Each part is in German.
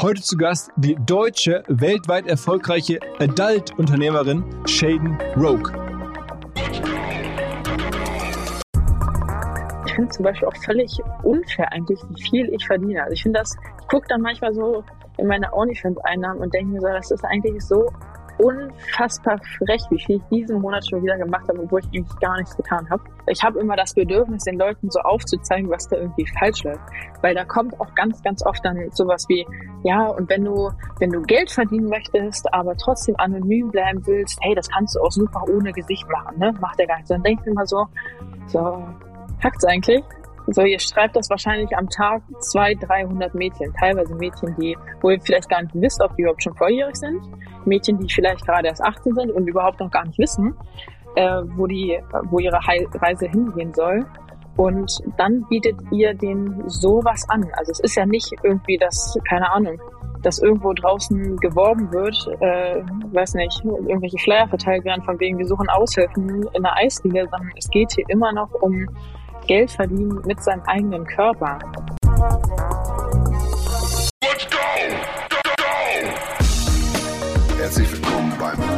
Heute zu Gast die deutsche, weltweit erfolgreiche Adult-Unternehmerin Shaden Rogue. Ich finde zum Beispiel auch völlig unfair eigentlich, wie viel ich verdiene. Also ich finde das, ich gucke dann manchmal so in meine OnlyFans-Einnahmen und denke mir so, das ist eigentlich so unfassbar frech, wie viel ich diesen Monat schon wieder gemacht habe, obwohl ich eigentlich gar nichts getan habe. Ich habe immer das Bedürfnis, den Leuten so aufzuzeigen, was da irgendwie falsch läuft. Weil da kommt auch ganz, ganz oft dann sowas wie, ja, und wenn du, wenn du Geld verdienen möchtest, aber trotzdem anonym bleiben willst, hey, das kannst du auch super ohne Gesicht machen, ne? Macht der gar nicht. Dann denke ich immer so, so, hackt's eigentlich? So, ihr schreibt das wahrscheinlich am Tag 200, 300 Mädchen, teilweise Mädchen, die, wo ihr vielleicht gar nicht wisst, ob die überhaupt schon volljährig sind, Mädchen, die vielleicht gerade erst 18 sind und überhaupt noch gar nicht wissen, äh, wo die, wo ihre Reise hingehen soll. Und dann bietet ihr denen sowas an. Also es ist ja nicht irgendwie das, keine Ahnung, dass irgendwo draußen geworben wird, äh, weiß nicht, irgendwelche Flyer verteilt werden von wegen, wir suchen Aushilfen in der Eisliga, sondern es geht hier immer noch um Geld verdienen mit seinem eigenen Körper. Let's go! Go, go! Herzlich willkommen beim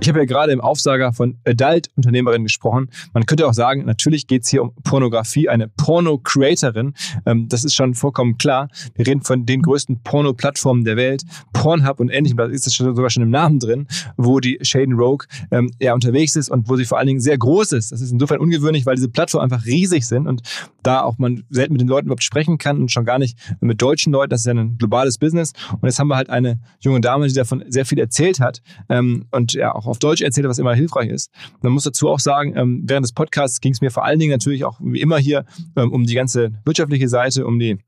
Ich habe ja gerade im Aufsager von Adult-Unternehmerin gesprochen. Man könnte auch sagen, natürlich geht es hier um Pornografie, eine Porno-Creatorin. Ähm, das ist schon vollkommen klar. Wir reden von den größten Porno-Plattformen der Welt, Pornhub und ähnlichem. Da ist es sogar schon im Namen drin, wo die Shaden Rogue ähm, ja unterwegs ist und wo sie vor allen Dingen sehr groß ist. Das ist insofern ungewöhnlich, weil diese Plattformen einfach riesig sind und da auch man selten mit den Leuten überhaupt sprechen kann und schon gar nicht mit deutschen Leuten. Das ist ja ein globales Business. Und jetzt haben wir halt eine junge Dame, die davon sehr viel erzählt hat ähm, und ja auch auf Deutsch erzähle, was immer hilfreich ist. Man muss dazu auch sagen, ähm, während des Podcasts ging es mir vor allen Dingen natürlich auch wie immer hier ähm, um die ganze wirtschaftliche Seite, um die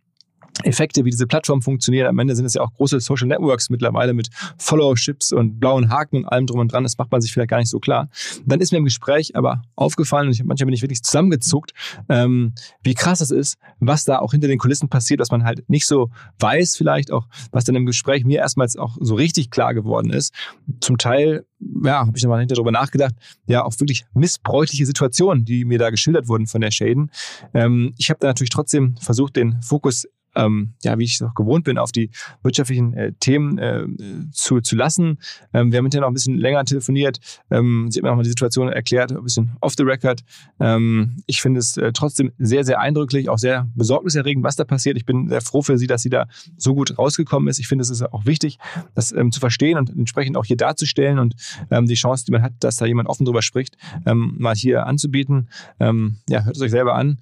Effekte, wie diese Plattform funktioniert. Am Ende sind es ja auch große Social Networks mittlerweile mit Followerships und blauen Haken und allem drum und dran. Das macht man sich vielleicht gar nicht so klar. Dann ist mir im Gespräch aber aufgefallen, und ich, manchmal bin ich wirklich zusammengezuckt, ähm, wie krass es ist, was da auch hinter den Kulissen passiert, was man halt nicht so weiß vielleicht auch, was dann im Gespräch mir erstmals auch so richtig klar geworden ist. Zum Teil ja, habe ich nochmal hinter darüber nachgedacht, ja, auch wirklich missbräuchliche Situationen, die mir da geschildert wurden von der Shaden. Ähm, ich habe da natürlich trotzdem versucht, den Fokus ähm, ja, wie ich es auch gewohnt bin, auf die wirtschaftlichen äh, Themen äh, zu, zu lassen. Ähm, wir haben hinterher noch ein bisschen länger telefoniert. Ähm, sie hat mir auch mal die Situation erklärt, ein bisschen off the record. Ähm, ich finde es äh, trotzdem sehr, sehr eindrücklich, auch sehr besorgniserregend, was da passiert. Ich bin sehr froh für sie, dass sie da so gut rausgekommen ist. Ich finde, es ist auch wichtig, das ähm, zu verstehen und entsprechend auch hier darzustellen und ähm, die Chance, die man hat, dass da jemand offen drüber spricht, mal hier anzubieten. Ja, hört es euch selber an.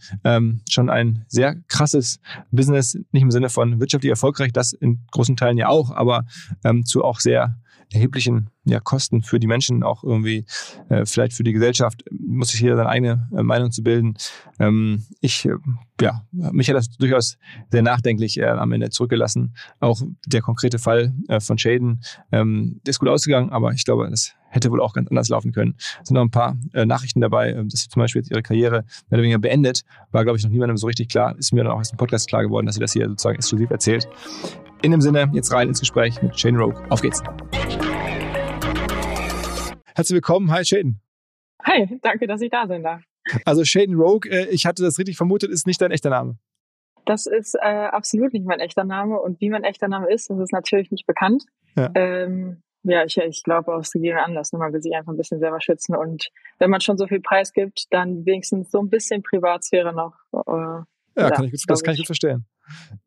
Schon ein sehr krasses Business, nicht im Sinne von wirtschaftlich erfolgreich, das in großen Teilen ja auch, aber ähm, zu auch sehr erheblichen ja, Kosten für die Menschen, auch irgendwie äh, vielleicht für die Gesellschaft, muss sich jeder seine eigene äh, Meinung zu bilden. Ähm, ich, äh, ja, mich hat das durchaus sehr nachdenklich äh, am Ende zurückgelassen. Auch der konkrete Fall äh, von Shaden ähm, ist gut ausgegangen, aber ich glaube, das hätte wohl auch ganz anders laufen können. Es sind noch ein paar äh, Nachrichten dabei, dass sie zum Beispiel jetzt ihre Karriere mehr oder weniger beendet. War, glaube ich, noch niemandem so richtig klar. Ist mir dann auch aus dem Podcast klar geworden, dass sie das hier sozusagen exklusiv erzählt. In dem Sinne, jetzt rein ins Gespräch mit Shane Rogue. Auf geht's. Herzlich willkommen. Hi, Shaden. Hi, danke, dass ich da sein darf. Also Shaden Rogue, äh, ich hatte das richtig vermutet, ist nicht dein echter Name. Das ist äh, absolut nicht mein echter Name und wie mein echter Name ist, das ist natürlich nicht bekannt. Ja. Ähm, ja, ich, ich glaube aus gegebenen Anlass. Ne? Man will sich einfach ein bisschen selber schützen. Und wenn man schon so viel Preis gibt, dann wenigstens so ein bisschen Privatsphäre noch. Äh, ja, ja, kann ich, das kann ich gut verstehen.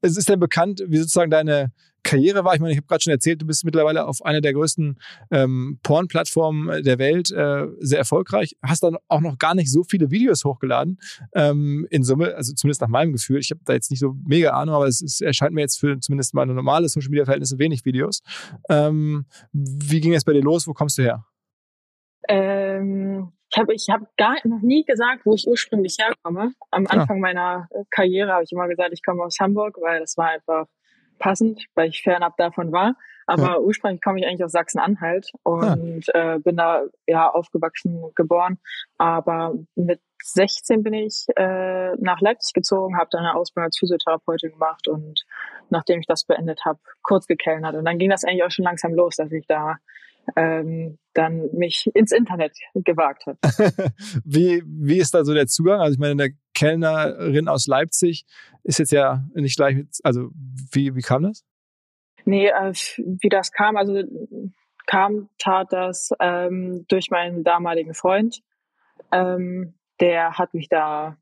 Es ist denn bekannt, wie sozusagen deine Karriere war. Ich meine, ich habe gerade schon erzählt, du bist mittlerweile auf einer der größten ähm, Porn-Plattformen der Welt äh, sehr erfolgreich. Hast dann auch noch gar nicht so viele Videos hochgeladen ähm, in Summe, also zumindest nach meinem Gefühl. Ich habe da jetzt nicht so mega Ahnung, aber es ist, erscheint mir jetzt für zumindest meine normale Social-Media-Verhältnisse wenig Videos. Ähm, wie ging es bei dir los? Wo kommst du her? Ähm, ich habe ich hab gar noch nie gesagt, wo ich ursprünglich herkomme. Am. Anfang ja. meiner Karriere habe ich immer gesagt, ich komme aus Hamburg, weil das war einfach passend, weil ich fernab davon war. Aber ja. ursprünglich komme ich eigentlich aus Sachsen-Anhalt und ja. äh, bin da ja aufgewachsen, geboren. Aber mit 16 bin ich äh, nach Leipzig gezogen, habe dann eine Ausbildung als Physiotherapeutin gemacht und nachdem ich das beendet habe, kurz gekellnert. Und dann ging das eigentlich auch schon langsam los, dass ich da ähm, dann mich ins Internet gewagt habe. wie, wie ist da so der Zugang? Also ich meine, eine Kellnerin aus Leipzig ist jetzt ja nicht gleich, mit, also wie, wie kam das? Nee, äh, wie das kam, also kam, tat das ähm, durch meinen damaligen Freund. Ähm, der hat mich da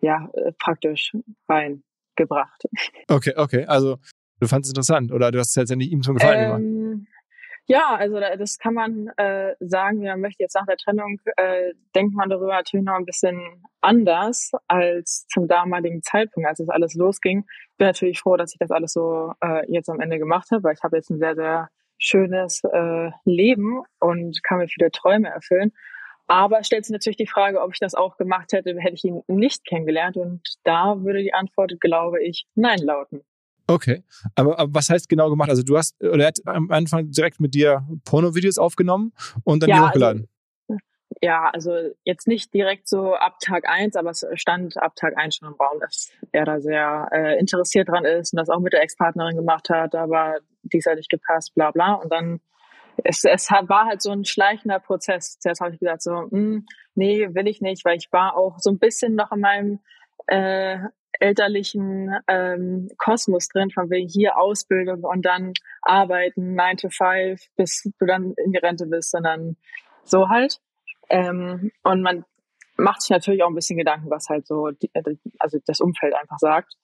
ja äh, praktisch reingebracht. Okay, okay. Also du fandest es interessant oder du hast es jetzt ja nicht ihm schon gefallen ähm, gemacht? Ja, also das kann man äh, sagen. Man möchte jetzt nach der Trennung, äh, denkt man darüber natürlich noch ein bisschen anders als zum damaligen Zeitpunkt, als es alles losging. Bin natürlich froh, dass ich das alles so äh, jetzt am Ende gemacht habe, weil ich habe jetzt ein sehr, sehr schönes äh, Leben und kann mir viele Träume erfüllen. Aber stellt sich natürlich die Frage, ob ich das auch gemacht hätte, hätte ich ihn nicht kennengelernt. Und da würde die Antwort, glaube ich, nein lauten. Okay, aber, aber, was heißt genau gemacht? Also du hast, oder er hat am Anfang direkt mit dir Porno-Videos aufgenommen und dann ja, die hochgeladen? Also, ja, also jetzt nicht direkt so ab Tag eins, aber es stand ab Tag eins schon im Raum, dass er da sehr äh, interessiert dran ist und das auch mit der Ex-Partnerin gemacht hat, aber dies hat nicht gepasst, bla bla. Und dann, es, es hat, war halt so ein schleichender Prozess. Zuerst habe ich gesagt, so, hm, nee, will ich nicht, weil ich war auch so ein bisschen noch in meinem äh, elterlichen ähm, Kosmos drin, von wegen hier Ausbildung und dann arbeiten, 9 to 5, bis du dann in die Rente bist, sondern so halt. Ähm, und man macht sich natürlich auch ein bisschen Gedanken, was halt so, die, also das Umfeld einfach sagt.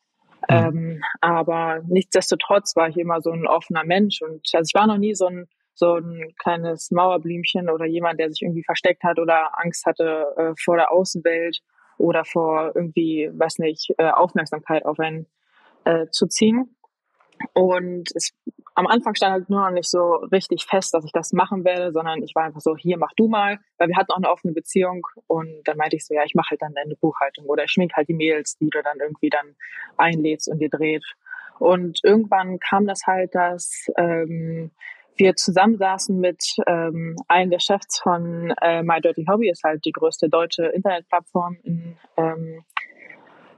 Mhm. Ähm, aber nichtsdestotrotz war ich immer so ein offener Mensch und also ich war noch nie so ein so ein kleines Mauerblümchen oder jemand, der sich irgendwie versteckt hat oder Angst hatte äh, vor der Außenwelt oder vor irgendwie, weiß nicht, äh, Aufmerksamkeit auf einen äh, zu ziehen. Und es, am Anfang stand halt nur noch nicht so richtig fest, dass ich das machen werde, sondern ich war einfach so, hier mach du mal, weil wir hatten auch eine offene Beziehung und dann meinte ich so, ja, ich mache halt dann deine Buchhaltung oder ich schmink halt die Mails, die du dann irgendwie dann einlädst und dir dreht. Und irgendwann kam das halt, dass ähm, wir zusammensaßen mit ähm, einem der Chefs von äh, My Dirty Hobby, ist halt die größte deutsche Internetplattform in, ähm,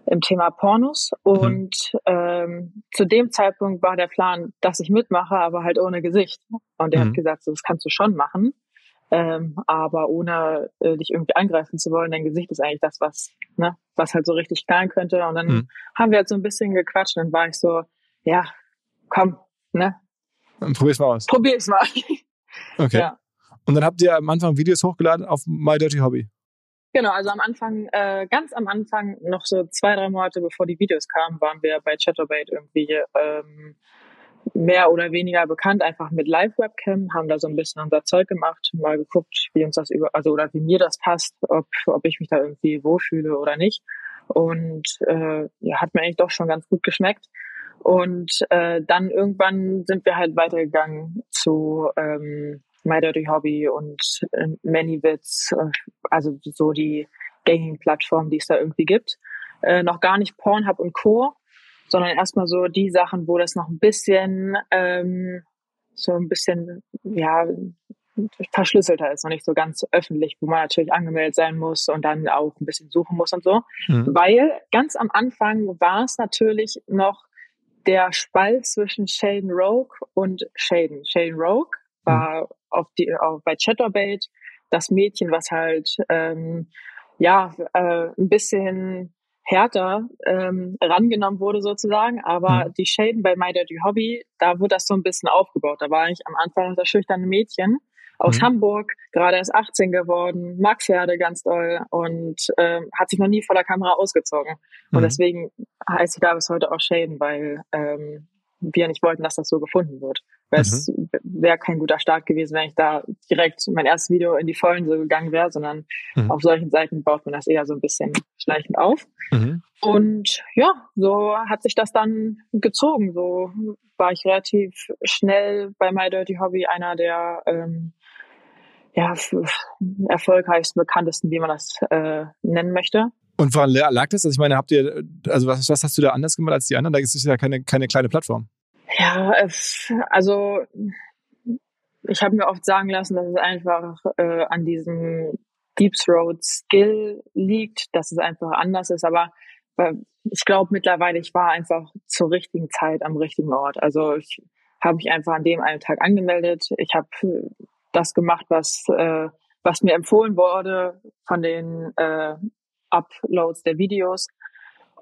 im Thema Pornos. Mhm. Und ähm, zu dem Zeitpunkt war der Plan, dass ich mitmache, aber halt ohne Gesicht. Und er mhm. hat gesagt, so, das kannst du schon machen, ähm, aber ohne äh, dich irgendwie angreifen zu wollen. Dein Gesicht ist eigentlich das, was, ne, was halt so richtig knallen könnte. Und dann mhm. haben wir halt so ein bisschen gequatscht und dann war ich so, ja, komm, ne, Probier's mal aus. Probier's mal. Okay. Ja. Und dann habt ihr am Anfang Videos hochgeladen auf My Dirty Hobby. Genau, also am Anfang, äh, ganz am Anfang, noch so zwei, drei Monate bevor die Videos kamen, waren wir bei Chatterbait irgendwie ähm, mehr oder weniger bekannt, einfach mit Live-Webcam, haben da so ein bisschen unser Zeug gemacht, mal geguckt, wie uns das über, also oder wie mir das passt, ob, ob ich mich da irgendwie wohlfühle oder nicht. Und äh, ja, hat mir eigentlich doch schon ganz gut geschmeckt. Und äh, dann irgendwann sind wir halt weitergegangen zu ähm, My Dirty Hobby und äh, ManyVids, äh, also so die gängigen Plattformen, die es da irgendwie gibt. Äh, noch gar nicht Pornhub und Co., sondern erstmal so die Sachen, wo das noch ein bisschen ähm, so ein bisschen ja verschlüsselter ist, noch nicht so ganz öffentlich, wo man natürlich angemeldet sein muss und dann auch ein bisschen suchen muss und so. Mhm. Weil ganz am Anfang war es natürlich noch der Spalt zwischen Shaden Rogue und Shaden. Shaden Rogue war mhm. auf die, auf, bei Chatterbait das Mädchen, was halt ähm, ja äh, ein bisschen härter ähm, rangenommen wurde sozusagen. Aber mhm. die Shaden bei My Dirty Hobby, da wurde das so ein bisschen aufgebaut. Da war ich am Anfang das schüchterne Mädchen aus mhm. Hamburg, gerade erst 18 geworden, mag Pferde ganz doll und ähm, hat sich noch nie vor der Kamera ausgezogen. Mhm. Und deswegen heißt sie da bis heute auch Shaden, weil ähm, wir nicht wollten, dass das so gefunden wird. Weil mhm. es wäre kein guter Start gewesen, wenn ich da direkt mein erstes Video in die Vollen so gegangen wäre, sondern mhm. auf solchen Seiten baut man das eher so ein bisschen schleichend auf. Mhm. Und ja, so hat sich das dann gezogen. So war ich relativ schnell bei My Dirty Hobby einer der ähm, ja, erfolgreichsten, bekanntesten, wie man das äh, nennen möchte. Und woran lag das? Also ich meine, habt ihr, also was, was hast du da anders gemacht als die anderen? Da ist es ja keine, keine kleine Plattform. Ja, also ich habe mir oft sagen lassen, dass es einfach äh, an diesem Deep Throat Skill liegt, dass es einfach anders ist. Aber äh, ich glaube mittlerweile, ich war einfach zur richtigen Zeit am richtigen Ort. Also ich habe mich einfach an dem einen Tag angemeldet. Ich habe das gemacht, was, äh, was mir empfohlen wurde von den äh, Uploads der Videos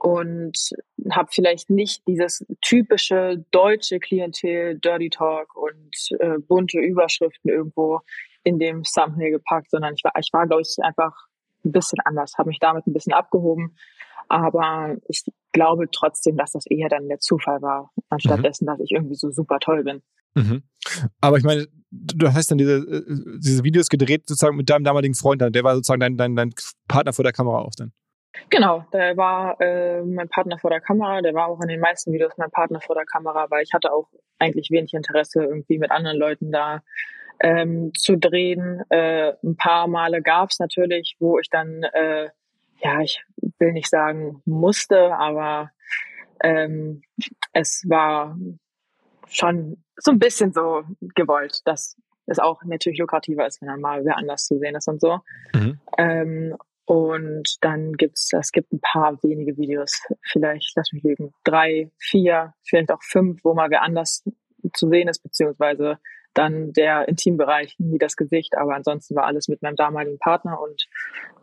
und habe vielleicht nicht dieses typische deutsche Klientel Dirty Talk und äh, bunte Überschriften irgendwo in dem Thumbnail gepackt, sondern ich war, ich war glaube ich einfach ein bisschen anders, habe mich damit ein bisschen abgehoben, aber ich glaube trotzdem, dass das eher dann der Zufall war, anstatt mhm. dessen, dass ich irgendwie so super toll bin. Mhm. Aber ich meine, du hast dann diese, äh, diese Videos gedreht sozusagen mit deinem damaligen Freund, der war sozusagen dein, dein, dein Partner vor der Kamera auch dann. Genau, der war äh, mein Partner vor der Kamera, der war auch in den meisten Videos mein Partner vor der Kamera, weil ich hatte auch eigentlich wenig Interesse, irgendwie mit anderen Leuten da ähm, zu drehen. Äh, ein paar Male gab es natürlich, wo ich dann, äh, ja, ich will nicht sagen musste, aber ähm, es war schon so ein bisschen so gewollt, dass es auch natürlich lukrativer ist, wenn dann mal wer anders zu sehen ist und so. Mhm. Ähm, und dann gibt's, es gibt ein paar wenige Videos, vielleicht, lass mich lügen, drei, vier, vielleicht auch fünf, wo mal wer anders zu sehen ist, beziehungsweise dann der Intimbereich, nie das Gesicht, aber ansonsten war alles mit meinem damaligen Partner und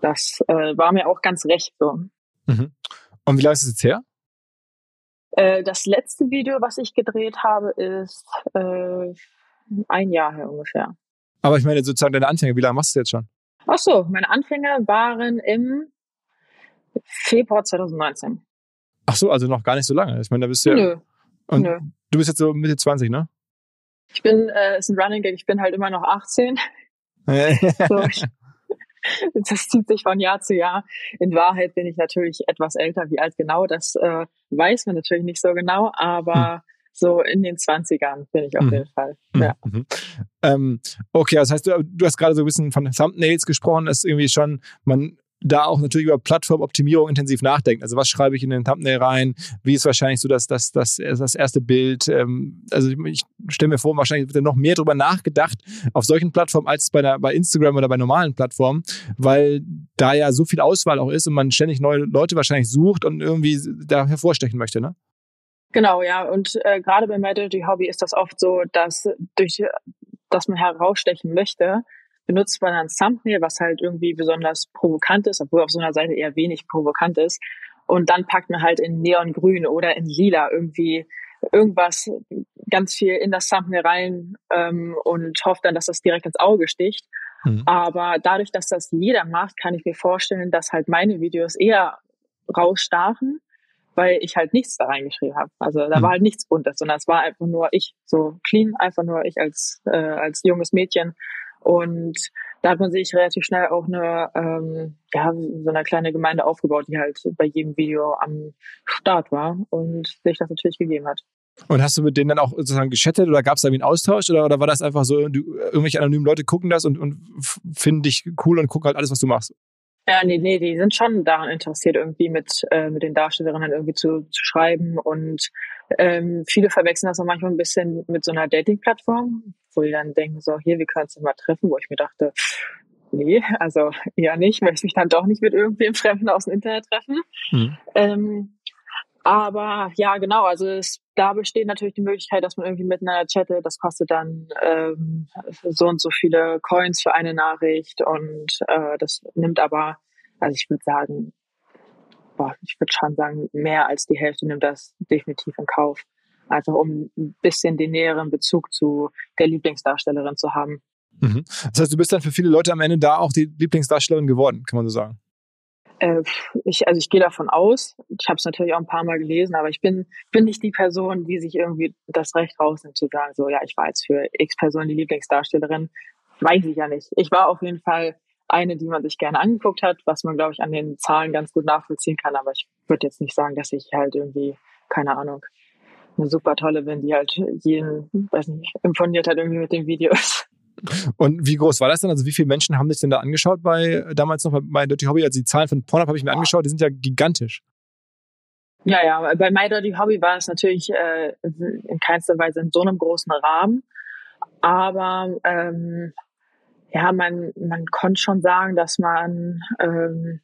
das äh, war mir auch ganz recht so. Mhm. Und wie lange ist es jetzt her? Äh, das letzte Video, was ich gedreht habe, ist äh, ein Jahr her ungefähr. Aber ich meine sozusagen deine Anfänge, wie lange machst du jetzt schon? Ach so, meine Anfänge waren im Februar 2019. Ach so, also noch gar nicht so lange. Ich meine, da bist du ja. Nö. Und Nö. du bist jetzt so Mitte 20, ne? Ich bin, äh, ist ein Running Gag, ich bin halt immer noch 18. so, ich, das zieht sich von Jahr zu Jahr. In Wahrheit bin ich natürlich etwas älter. Wie alt genau, das äh, weiß man natürlich nicht so genau, aber hm. so in den 20ern bin ich auf hm. jeden Fall. Hm. Ja. Mhm. Ähm, okay, das heißt, du, du hast gerade so ein bisschen von Thumbnails gesprochen, dass irgendwie schon man da auch natürlich über Plattformoptimierung intensiv nachdenken. Also was schreibe ich in den Thumbnail rein? Wie ist wahrscheinlich so das, das, das, das erste Bild? Ähm, also ich stelle mir vor, wahrscheinlich wird noch mehr drüber nachgedacht auf solchen Plattformen als bei, der, bei Instagram oder bei normalen Plattformen, weil da ja so viel Auswahl auch ist und man ständig neue Leute wahrscheinlich sucht und irgendwie da hervorstechen möchte, ne? Genau, ja. Und äh, gerade bei Medalty Hobby ist das oft so, dass durch dass man herausstechen möchte, benutzt man ein Thumbnail, was halt irgendwie besonders provokant ist, obwohl auf so einer Seite eher wenig provokant ist. Und dann packt man halt in Neongrün oder in Lila irgendwie irgendwas ganz viel in das Thumbnail rein ähm, und hofft dann, dass das direkt ins Auge sticht. Mhm. Aber dadurch, dass das jeder macht, kann ich mir vorstellen, dass halt meine Videos eher rausstachen, weil ich halt nichts da reingeschrieben habe. Also da mhm. war halt nichts Buntes, sondern es war einfach nur ich, so clean, einfach nur ich als, äh, als junges Mädchen und da hat man sich relativ schnell auch eine, ähm, ja, so eine kleine Gemeinde aufgebaut, die halt bei jedem Video am Start war und sich das natürlich gegeben hat. Und hast du mit denen dann auch sozusagen geschattet oder gab es da irgendwie einen Austausch oder, oder war das einfach so, du, irgendwelche anonymen Leute gucken das und, und finden dich cool und gucken halt alles, was du machst? Ja, nee, nee, die sind schon daran interessiert, irgendwie mit, äh, mit den Darstellerinnen irgendwie zu, zu schreiben. Und ähm, viele verwechseln das auch manchmal ein bisschen mit so einer Dating-Plattform, wo die dann denken, so, hier, wir können uns mal treffen, wo ich mir dachte, nee, also eher nicht, möchte mich dann doch nicht mit irgendwem Fremden aus dem Internet treffen. Mhm. Ähm, aber ja, genau, also es, da besteht natürlich die Möglichkeit, dass man irgendwie miteinander chattet. Das kostet dann ähm, so und so viele Coins für eine Nachricht und äh, das nimmt aber, also ich würde sagen, boah, ich würde schon sagen, mehr als die Hälfte nimmt das definitiv in Kauf. Einfach um ein bisschen den näheren Bezug zu der Lieblingsdarstellerin zu haben. Mhm. Das heißt, du bist dann für viele Leute am Ende da auch die Lieblingsdarstellerin geworden, kann man so sagen. Äh, ich, also ich gehe davon aus. Ich habe es natürlich auch ein paar Mal gelesen, aber ich bin, bin nicht die Person, die sich irgendwie das Recht rausnimmt zu sagen, so ja, ich war jetzt für X Person die Lieblingsdarstellerin. Weiß ich ja nicht. Ich war auf jeden Fall eine, die man sich gerne angeguckt hat, was man, glaube ich, an den Zahlen ganz gut nachvollziehen kann. Aber ich würde jetzt nicht sagen, dass ich halt irgendwie, keine Ahnung, eine super tolle bin, die halt jeden, weiß nicht, imponiert hat irgendwie mit den Videos. Und wie groß war das denn? Also wie viele Menschen haben sich denn da angeschaut bei damals noch bei Dirty Hobby? Also die Zahlen von Pornhub habe ich mir angeschaut, die sind ja gigantisch. Ja, ja, bei My Dirty Hobby war es natürlich äh, in keinster Weise in so einem großen Rahmen. Aber ähm, ja, man, man konnte schon sagen, dass man ähm,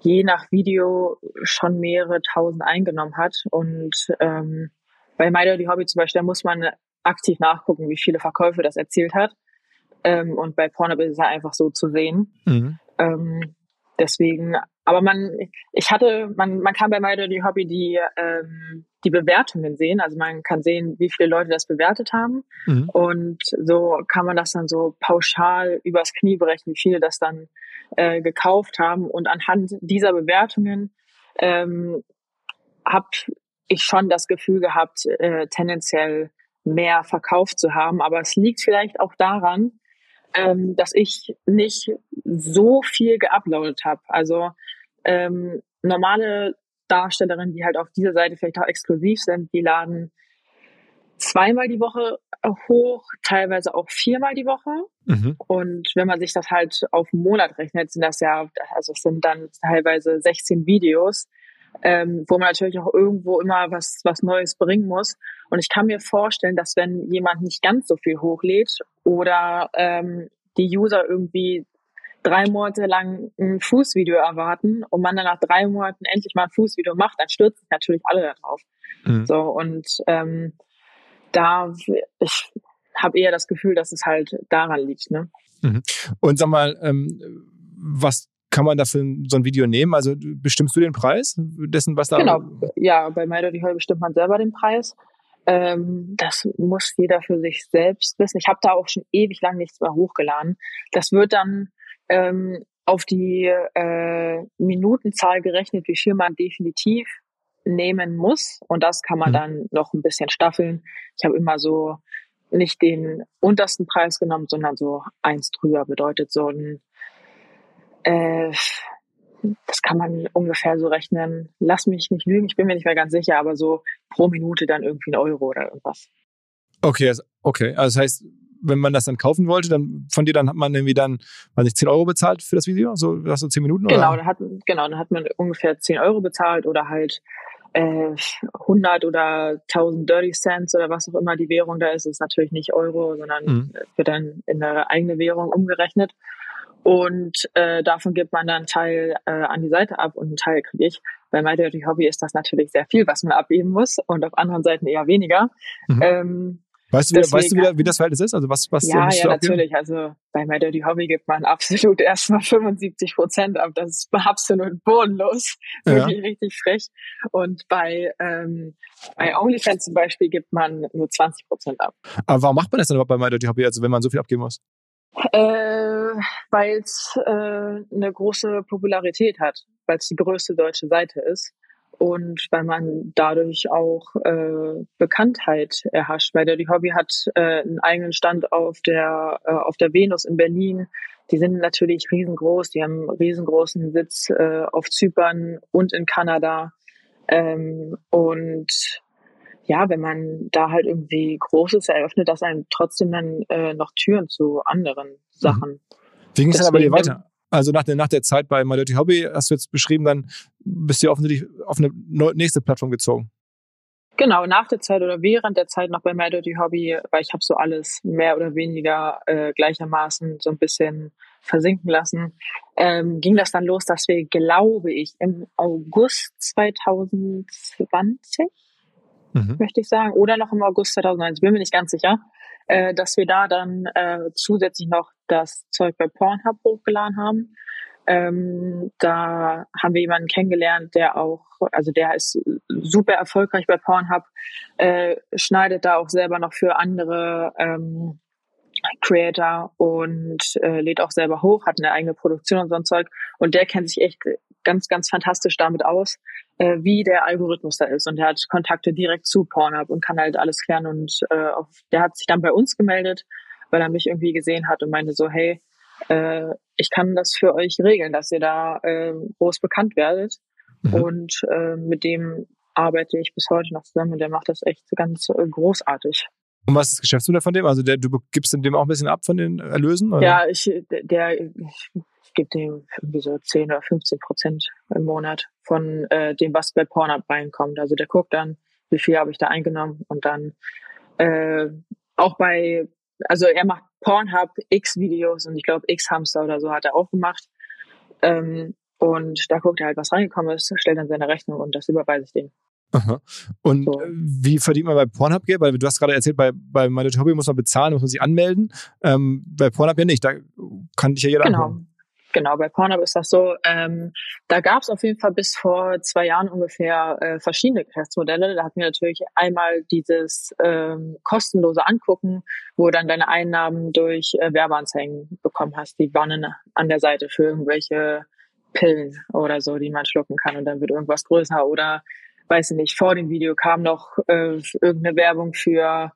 je nach Video schon mehrere tausend eingenommen hat. Und ähm, bei My Dirty Hobby zum Beispiel muss man aktiv nachgucken, wie viele Verkäufe das erzielt hat. Ähm, und bei Pornhub ist es ja einfach so zu sehen. Mhm. Ähm, deswegen, aber man, ich hatte, man, man kann bei My Dirty Hobby die, ähm, die Bewertungen sehen. Also man kann sehen, wie viele Leute das bewertet haben. Mhm. Und so kann man das dann so pauschal übers Knie berechnen, wie viele das dann äh, gekauft haben. Und anhand dieser Bewertungen ähm, habe ich schon das Gefühl gehabt, äh, tendenziell mehr verkauft zu haben. Aber es liegt vielleicht auch daran, ähm, dass ich nicht so viel geuploadet habe. Also ähm, normale Darstellerinnen, die halt auf dieser Seite vielleicht auch exklusiv sind, die laden zweimal die Woche hoch, teilweise auch viermal die Woche. Mhm. Und wenn man sich das halt auf einen Monat rechnet, sind das ja, also es sind dann teilweise 16 Videos ähm, wo man natürlich auch irgendwo immer was, was Neues bringen muss. Und ich kann mir vorstellen, dass wenn jemand nicht ganz so viel hochlädt oder ähm, die User irgendwie drei Monate lang ein Fußvideo erwarten und man dann nach drei Monaten endlich mal ein Fußvideo macht, dann stürzen sich natürlich alle darauf. Mhm. So und ähm, da ich habe eher das Gefühl, dass es halt daran liegt. Ne? Mhm. Und sag mal, ähm, was kann man dafür so ein Video nehmen? Also bestimmst du den Preis dessen, was da? Genau, ja, bei My Dirty Hall bestimmt man selber den Preis. Ähm, das muss jeder für sich selbst wissen. Ich habe da auch schon ewig lang nichts mehr hochgeladen. Das wird dann ähm, auf die äh, Minutenzahl gerechnet, wie viel man definitiv nehmen muss. Und das kann man mhm. dann noch ein bisschen staffeln. Ich habe immer so nicht den untersten Preis genommen, sondern so eins drüber bedeutet so ein äh, das kann man ungefähr so rechnen. Lass mich nicht lügen, ich bin mir nicht mehr ganz sicher, aber so pro Minute dann irgendwie ein Euro oder irgendwas. Okay, also, okay. Also das heißt, wenn man das dann kaufen wollte, dann von dir dann hat man irgendwie dann, weiß nicht, 10 Euro bezahlt für das Video? So, hast du 10 Minuten? Genau, oder? dann hat, genau, dann hat man ungefähr 10 Euro bezahlt oder halt äh, 100 oder 1000 Dirty Cents oder was auch immer die Währung da ist. Das ist natürlich nicht Euro, sondern mhm. wird dann in eine eigene Währung umgerechnet. Und äh, davon gibt man dann einen Teil äh, an die Seite ab und einen Teil kriege ich. Bei My Dirty Hobby ist das natürlich sehr viel, was man abgeben muss und auf anderen Seiten eher weniger. Mhm. Ähm, weißt du, wie, deswegen, weißt du wie, wie, das Verhältnis ist? Also was, was ja, ja, natürlich. Also bei My Dirty Hobby gibt man absolut erstmal 75 Prozent ab. Das ist absolut bodenlos. Ja. Wirklich richtig frech. Und bei, ähm, bei OnlyFans zum Beispiel gibt man nur 20 Prozent ab. Aber warum macht man das dann überhaupt bei My Dirty Hobby, also wenn man so viel abgeben muss? Äh, weil es äh, eine große Popularität hat, weil es die größte deutsche Seite ist und weil man dadurch auch äh, Bekanntheit erhascht. Weil der die Hobby hat äh, einen eigenen Stand auf der äh, auf der Venus in Berlin. die sind natürlich riesengroß, die haben einen riesengroßen Sitz äh, auf Zypern und in Kanada. Ähm, und ja, wenn man da halt irgendwie Großes eröffnet, das einem trotzdem dann äh, noch Türen zu anderen Sachen. Mhm. Wie ging es dann bei dir weiter? Also nach der, nach der Zeit bei My Dirty Hobby, hast du jetzt beschrieben, dann bist du offensichtlich auf eine nächste Plattform gezogen. Genau, nach der Zeit oder während der Zeit noch bei My Dirty Hobby, weil ich habe so alles mehr oder weniger äh, gleichermaßen so ein bisschen versinken lassen, ähm, ging das dann los, dass wir, glaube ich, im August 2020, mhm. möchte ich sagen, oder noch im August 2019, bin mir nicht ganz sicher, äh, dass wir da dann äh, zusätzlich noch das Zeug bei Pornhub hochgeladen haben. Ähm, da haben wir jemanden kennengelernt, der auch, also der ist super erfolgreich bei Pornhub, äh, schneidet da auch selber noch für andere ähm, Creator und äh, lädt auch selber hoch, hat eine eigene Produktion und so ein Zeug. Und der kennt sich echt ganz, ganz fantastisch damit aus, äh, wie der Algorithmus da ist. Und der hat Kontakte direkt zu Pornhub und kann halt alles klären. Und äh, auf, der hat sich dann bei uns gemeldet, weil er mich irgendwie gesehen hat und meinte so, hey, äh, ich kann das für euch regeln, dass ihr da äh, groß bekannt werdet. Mhm. Und äh, mit dem arbeite ich bis heute noch zusammen und der macht das echt ganz äh, großartig. Und was ist das Geschäftsmodell von dem? Also der, du gibst dem auch ein bisschen ab von den Erlösen? Oder? Ja, ich, der, ich gebe dem irgendwie so 10 oder 15 Prozent im Monat von äh, dem, was bei Pornhub reinkommt. Also der guckt dann, wie viel habe ich da eingenommen und dann äh, auch bei, also er macht Pornhub X Videos und ich glaube X Hamster oder so hat er auch gemacht. Ähm, und da guckt er halt, was reingekommen ist, stellt dann seine Rechnung und das überweise ich dem. Aha. Und so. wie verdient man bei Pornhub Geld? Weil du hast gerade erzählt, bei, bei My Hobby muss man bezahlen, muss man sich anmelden. Ähm, bei Pornhub ja nicht, da kann dich ja jeder Genau. Anmelden. Genau, bei Pornhub ist das so. Ähm, da gab es auf jeden Fall bis vor zwei Jahren ungefähr äh, verschiedene Geschäftsmodelle. Da hatten wir natürlich einmal dieses ähm, kostenlose Angucken, wo du dann deine Einnahmen durch äh, Werbeanzeigen bekommen hast. Die waren an der Seite für irgendwelche Pillen oder so, die man schlucken kann und dann wird irgendwas größer oder weiß ich nicht, vor dem Video kam noch äh, irgendeine Werbung für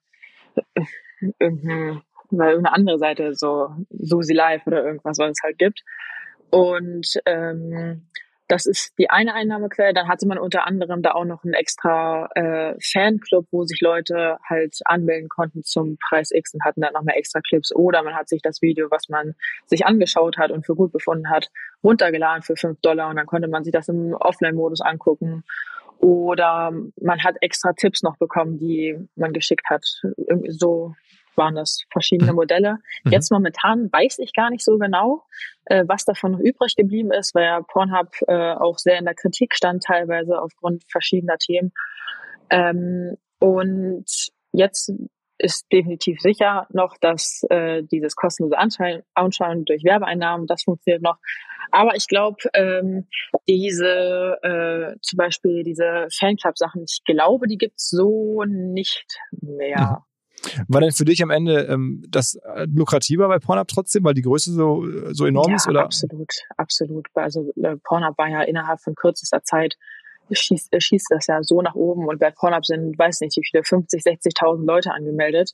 äh, irgendeine, irgendeine andere Seite, so Susi Live oder irgendwas, was es halt gibt. Und ähm, das ist die eine Einnahmequelle. Dann hatte man unter anderem da auch noch einen extra äh, Fanclub, wo sich Leute halt anmelden konnten zum Preis X und hatten dann noch mehr extra Clips. Oder man hat sich das Video, was man sich angeschaut hat und für gut befunden hat, runtergeladen für fünf Dollar und dann konnte man sich das im Offline-Modus angucken. Oder man hat extra Tipps noch bekommen, die man geschickt hat. Irgendwie so waren das verschiedene mhm. Modelle. Mhm. Jetzt momentan weiß ich gar nicht so genau, äh, was davon noch übrig geblieben ist, weil ja Pornhub äh, auch sehr in der Kritik stand, teilweise aufgrund verschiedener Themen. Ähm, und jetzt ist definitiv sicher noch, dass äh, dieses kostenlose Anschauen, Anschauen durch Werbeeinnahmen, das funktioniert noch. Aber ich glaube, ähm, diese äh, zum Beispiel diese Fanclub-Sachen, ich glaube, die gibt's so nicht mehr. War denn für dich am Ende ähm, das äh, lukrativer bei Pornhub trotzdem, weil die Größe so, so enorm ja, ist? Oder? Absolut, absolut. Also äh, Pornhub war ja innerhalb von kürzester Zeit schießt, schießt das ja so nach oben und bei Pornhub sind, weiß nicht, wie viele, 50, 60.000 Leute angemeldet.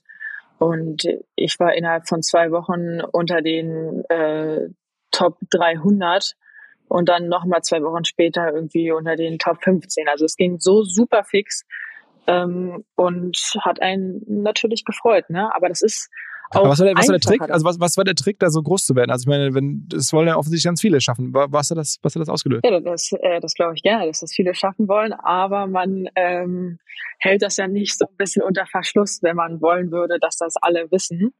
Und ich war innerhalb von zwei Wochen unter den äh, Top 300 und dann nochmal zwei Wochen später irgendwie unter den Top 15. Also es ging so super fix ähm, und hat einen natürlich gefreut. Ne? Aber das ist auch was war der, was war der Trick? Also was, was war der Trick, da so groß zu werden? Also ich meine, wenn das wollen ja offensichtlich ganz viele schaffen. Was hat das, was hat das ausgelöst? Ja, das, äh, das glaube ich gerne, dass das viele schaffen wollen. Aber man ähm, hält das ja nicht so ein bisschen unter Verschluss, wenn man wollen würde, dass das alle wissen.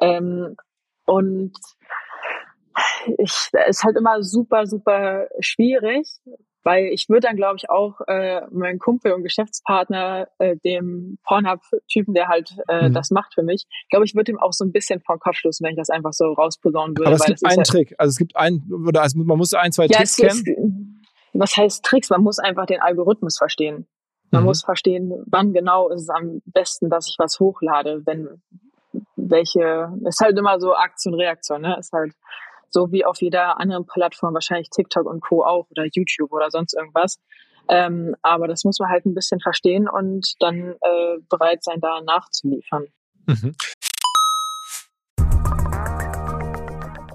Ähm, und ich, ist halt immer super, super schwierig, weil ich würde dann, glaube ich, auch äh, meinen Kumpel und Geschäftspartner, äh, dem Pornhub-Typen, der halt äh, mhm. das macht für mich, glaube ich, würde ihm auch so ein bisschen vom Kopf stoßen, wenn ich das einfach so rausposaunen würde. Aber es gibt einen Trick. Also es gibt einen, oder also man muss ein, zwei ja, Tricks kennen. Ist, was heißt Tricks? Man muss einfach den Algorithmus verstehen. Man mhm. muss verstehen, wann genau ist es am besten, dass ich was hochlade, wenn welche, ist halt immer so Aktion, Reaktion, ne? Ist halt so wie auf jeder anderen Plattform, wahrscheinlich TikTok und Co. auch oder YouTube oder sonst irgendwas. Ähm, aber das muss man halt ein bisschen verstehen und dann äh, bereit sein, da nachzuliefern. Mhm.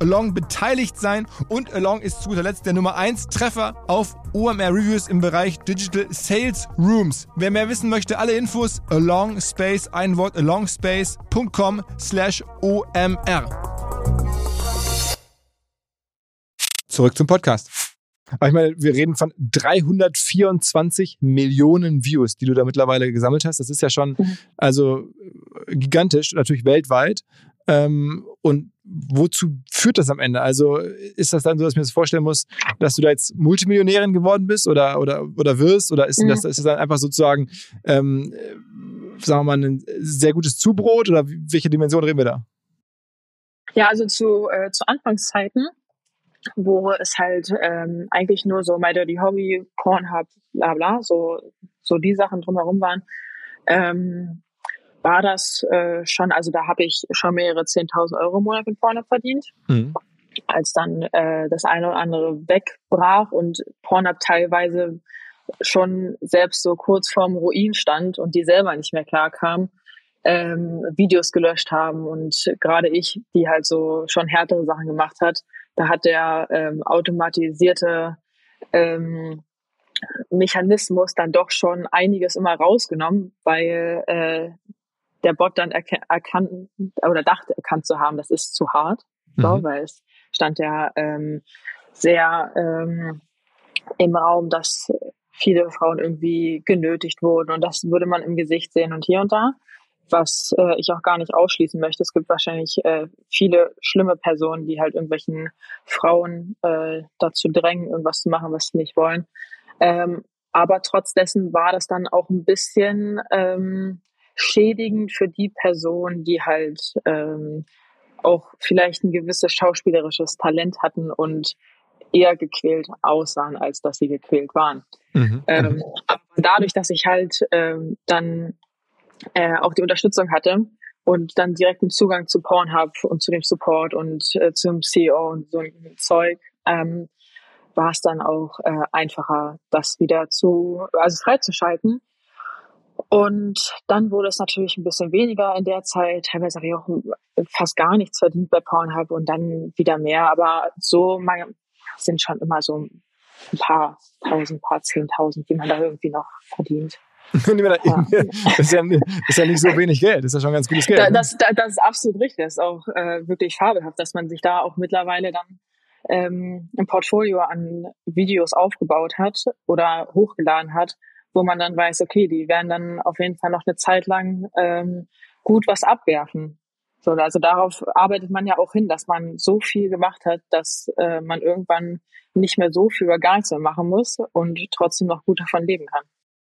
Along beteiligt sein und Along ist zu guter Letzt der Nummer 1 Treffer auf OMR Reviews im Bereich Digital Sales Rooms. Wer mehr wissen möchte, alle Infos Along Space, ein Wort alongspace.com slash OMR. Zurück zum Podcast. Aber ich meine, wir reden von 324 Millionen Views, die du da mittlerweile gesammelt hast. Das ist ja schon, mhm. also gigantisch, natürlich weltweit. Ähm, und wozu führt das am Ende? Also ist das dann so, dass ich mir das vorstellen muss, dass du da jetzt Multimillionärin geworden bist oder, oder, oder wirst? Oder ist, mhm. das, ist das dann einfach sozusagen, ähm, sagen wir mal, ein sehr gutes Zubrot oder welche Dimension reden wir da? Ja, also zu, äh, zu Anfangszeiten wo es halt ähm, eigentlich nur so My Dirty Hobby, Pornhub, bla bla, so, so die Sachen drumherum waren, ähm, war das äh, schon, also da habe ich schon mehrere 10.000 Euro im Monat mit Pornhub verdient. Mhm. Als dann äh, das eine oder andere wegbrach und Pornhub teilweise schon selbst so kurz vorm Ruin stand und die selber nicht mehr klar kam, ähm, Videos gelöscht haben und gerade ich, die halt so schon härtere Sachen gemacht hat, da hat der ähm, automatisierte ähm, Mechanismus dann doch schon einiges immer rausgenommen, weil äh, der Bot dann erkannt oder dachte erkannt zu haben, das ist zu hart, mhm. so, weil es stand ja ähm, sehr ähm, im Raum, dass viele Frauen irgendwie genötigt wurden und das würde man im Gesicht sehen und hier und da was äh, ich auch gar nicht ausschließen möchte. Es gibt wahrscheinlich äh, viele schlimme Personen, die halt irgendwelchen Frauen äh, dazu drängen, irgendwas zu machen, was sie nicht wollen. Ähm, aber trotz dessen war das dann auch ein bisschen ähm, schädigend für die Person, die halt ähm, auch vielleicht ein gewisses schauspielerisches Talent hatten und eher gequält aussahen, als dass sie gequält waren. Mhm. Ähm, mhm. aber dadurch, dass ich halt ähm, dann äh, auch die Unterstützung hatte und dann direkten Zugang zu Pornhub und zu dem Support und äh, zum CEO und so ein Zeug, ähm, war es dann auch äh, einfacher, das wieder zu, also freizuschalten. Und dann wurde es natürlich ein bisschen weniger in der Zeit. Teilweise habe ich auch fast gar nichts verdient bei Pornhub und dann wieder mehr. Aber so man, sind schon immer so ein paar tausend, paar zehntausend, die man da irgendwie noch verdient. das, ist ja, das ist ja nicht so wenig Geld, das ist ja schon ganz gutes Geld. Da, das, da, das ist absolut richtig, das ist auch äh, wirklich fabelhaft, dass man sich da auch mittlerweile dann ähm, ein Portfolio an Videos aufgebaut hat oder hochgeladen hat, wo man dann weiß, okay, die werden dann auf jeden Fall noch eine Zeit lang ähm, gut was abwerfen. So, also darauf arbeitet man ja auch hin, dass man so viel gemacht hat, dass äh, man irgendwann nicht mehr so viel oder gar nichts mehr machen muss und trotzdem noch gut davon leben kann.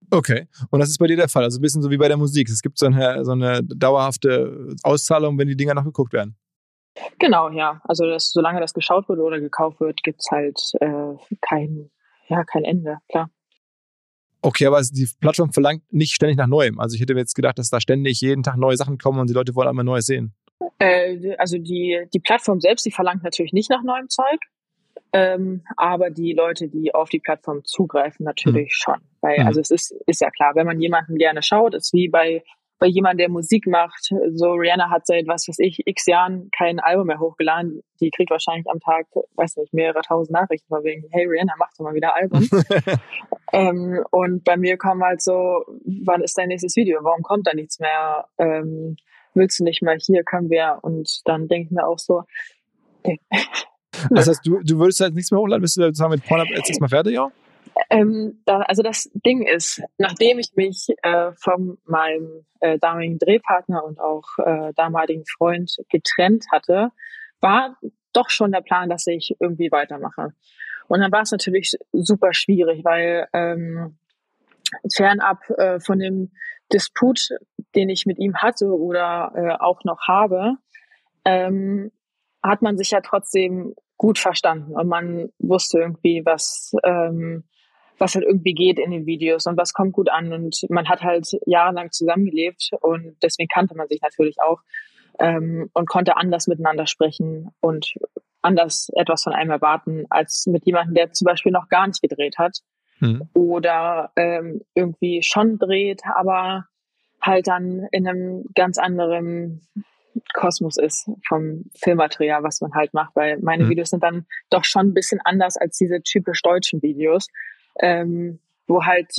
Okay. Und das ist bei dir der Fall. Also ein bisschen so wie bei der Musik. Es gibt so eine, so eine dauerhafte Auszahlung, wenn die Dinger noch geguckt werden. Genau, ja. Also das, solange das geschaut wird oder gekauft wird, gibt es halt äh, kein, ja, kein Ende, klar. Okay, aber die Plattform verlangt nicht ständig nach Neuem. Also ich hätte mir jetzt gedacht, dass da ständig jeden Tag neue Sachen kommen und die Leute wollen einmal Neues sehen. Äh, also die, die Plattform selbst, die verlangt natürlich nicht nach neuem Zeug. Ähm, aber die Leute, die auf die Plattform zugreifen, natürlich mhm. schon. Weil, mhm. also es ist, ist ja klar, wenn man jemanden gerne schaut, ist wie bei bei jemandem, der Musik macht, so Rihanna hat seit was weiß ich, x Jahren kein Album mehr hochgeladen. Die kriegt wahrscheinlich am Tag, weiß nicht, mehrere tausend Nachrichten von wegen, hey Rihanna, mach doch mal wieder Album. ähm, und bei mir kam halt so, wann ist dein nächstes Video? Warum kommt da nichts mehr? Ähm, willst du nicht mal hier, können wir? Und dann denke ich mir auch so, okay. Das heißt, du, du würdest halt nichts mehr hochladen, bist du sozusagen mit Pornhub jetzt erstmal fertig, ja? Ähm, da, also das Ding ist, nachdem ich mich äh, von meinem äh, damaligen Drehpartner und auch äh, damaligen Freund getrennt hatte, war doch schon der Plan, dass ich irgendwie weitermache. Und dann war es natürlich super schwierig, weil ähm, fernab äh, von dem Disput, den ich mit ihm hatte oder äh, auch noch habe, ähm, hat man sich ja trotzdem gut verstanden und man wusste irgendwie, was ähm, was halt irgendwie geht in den Videos und was kommt gut an. Und man hat halt jahrelang zusammengelebt und deswegen kannte man sich natürlich auch ähm, und konnte anders miteinander sprechen und anders etwas von einem erwarten, als mit jemandem, der zum Beispiel noch gar nicht gedreht hat mhm. oder ähm, irgendwie schon dreht, aber halt dann in einem ganz anderen Kosmos ist vom Filmmaterial, was man halt macht, weil meine mhm. Videos sind dann doch schon ein bisschen anders als diese typisch deutschen Videos ähm, wo halt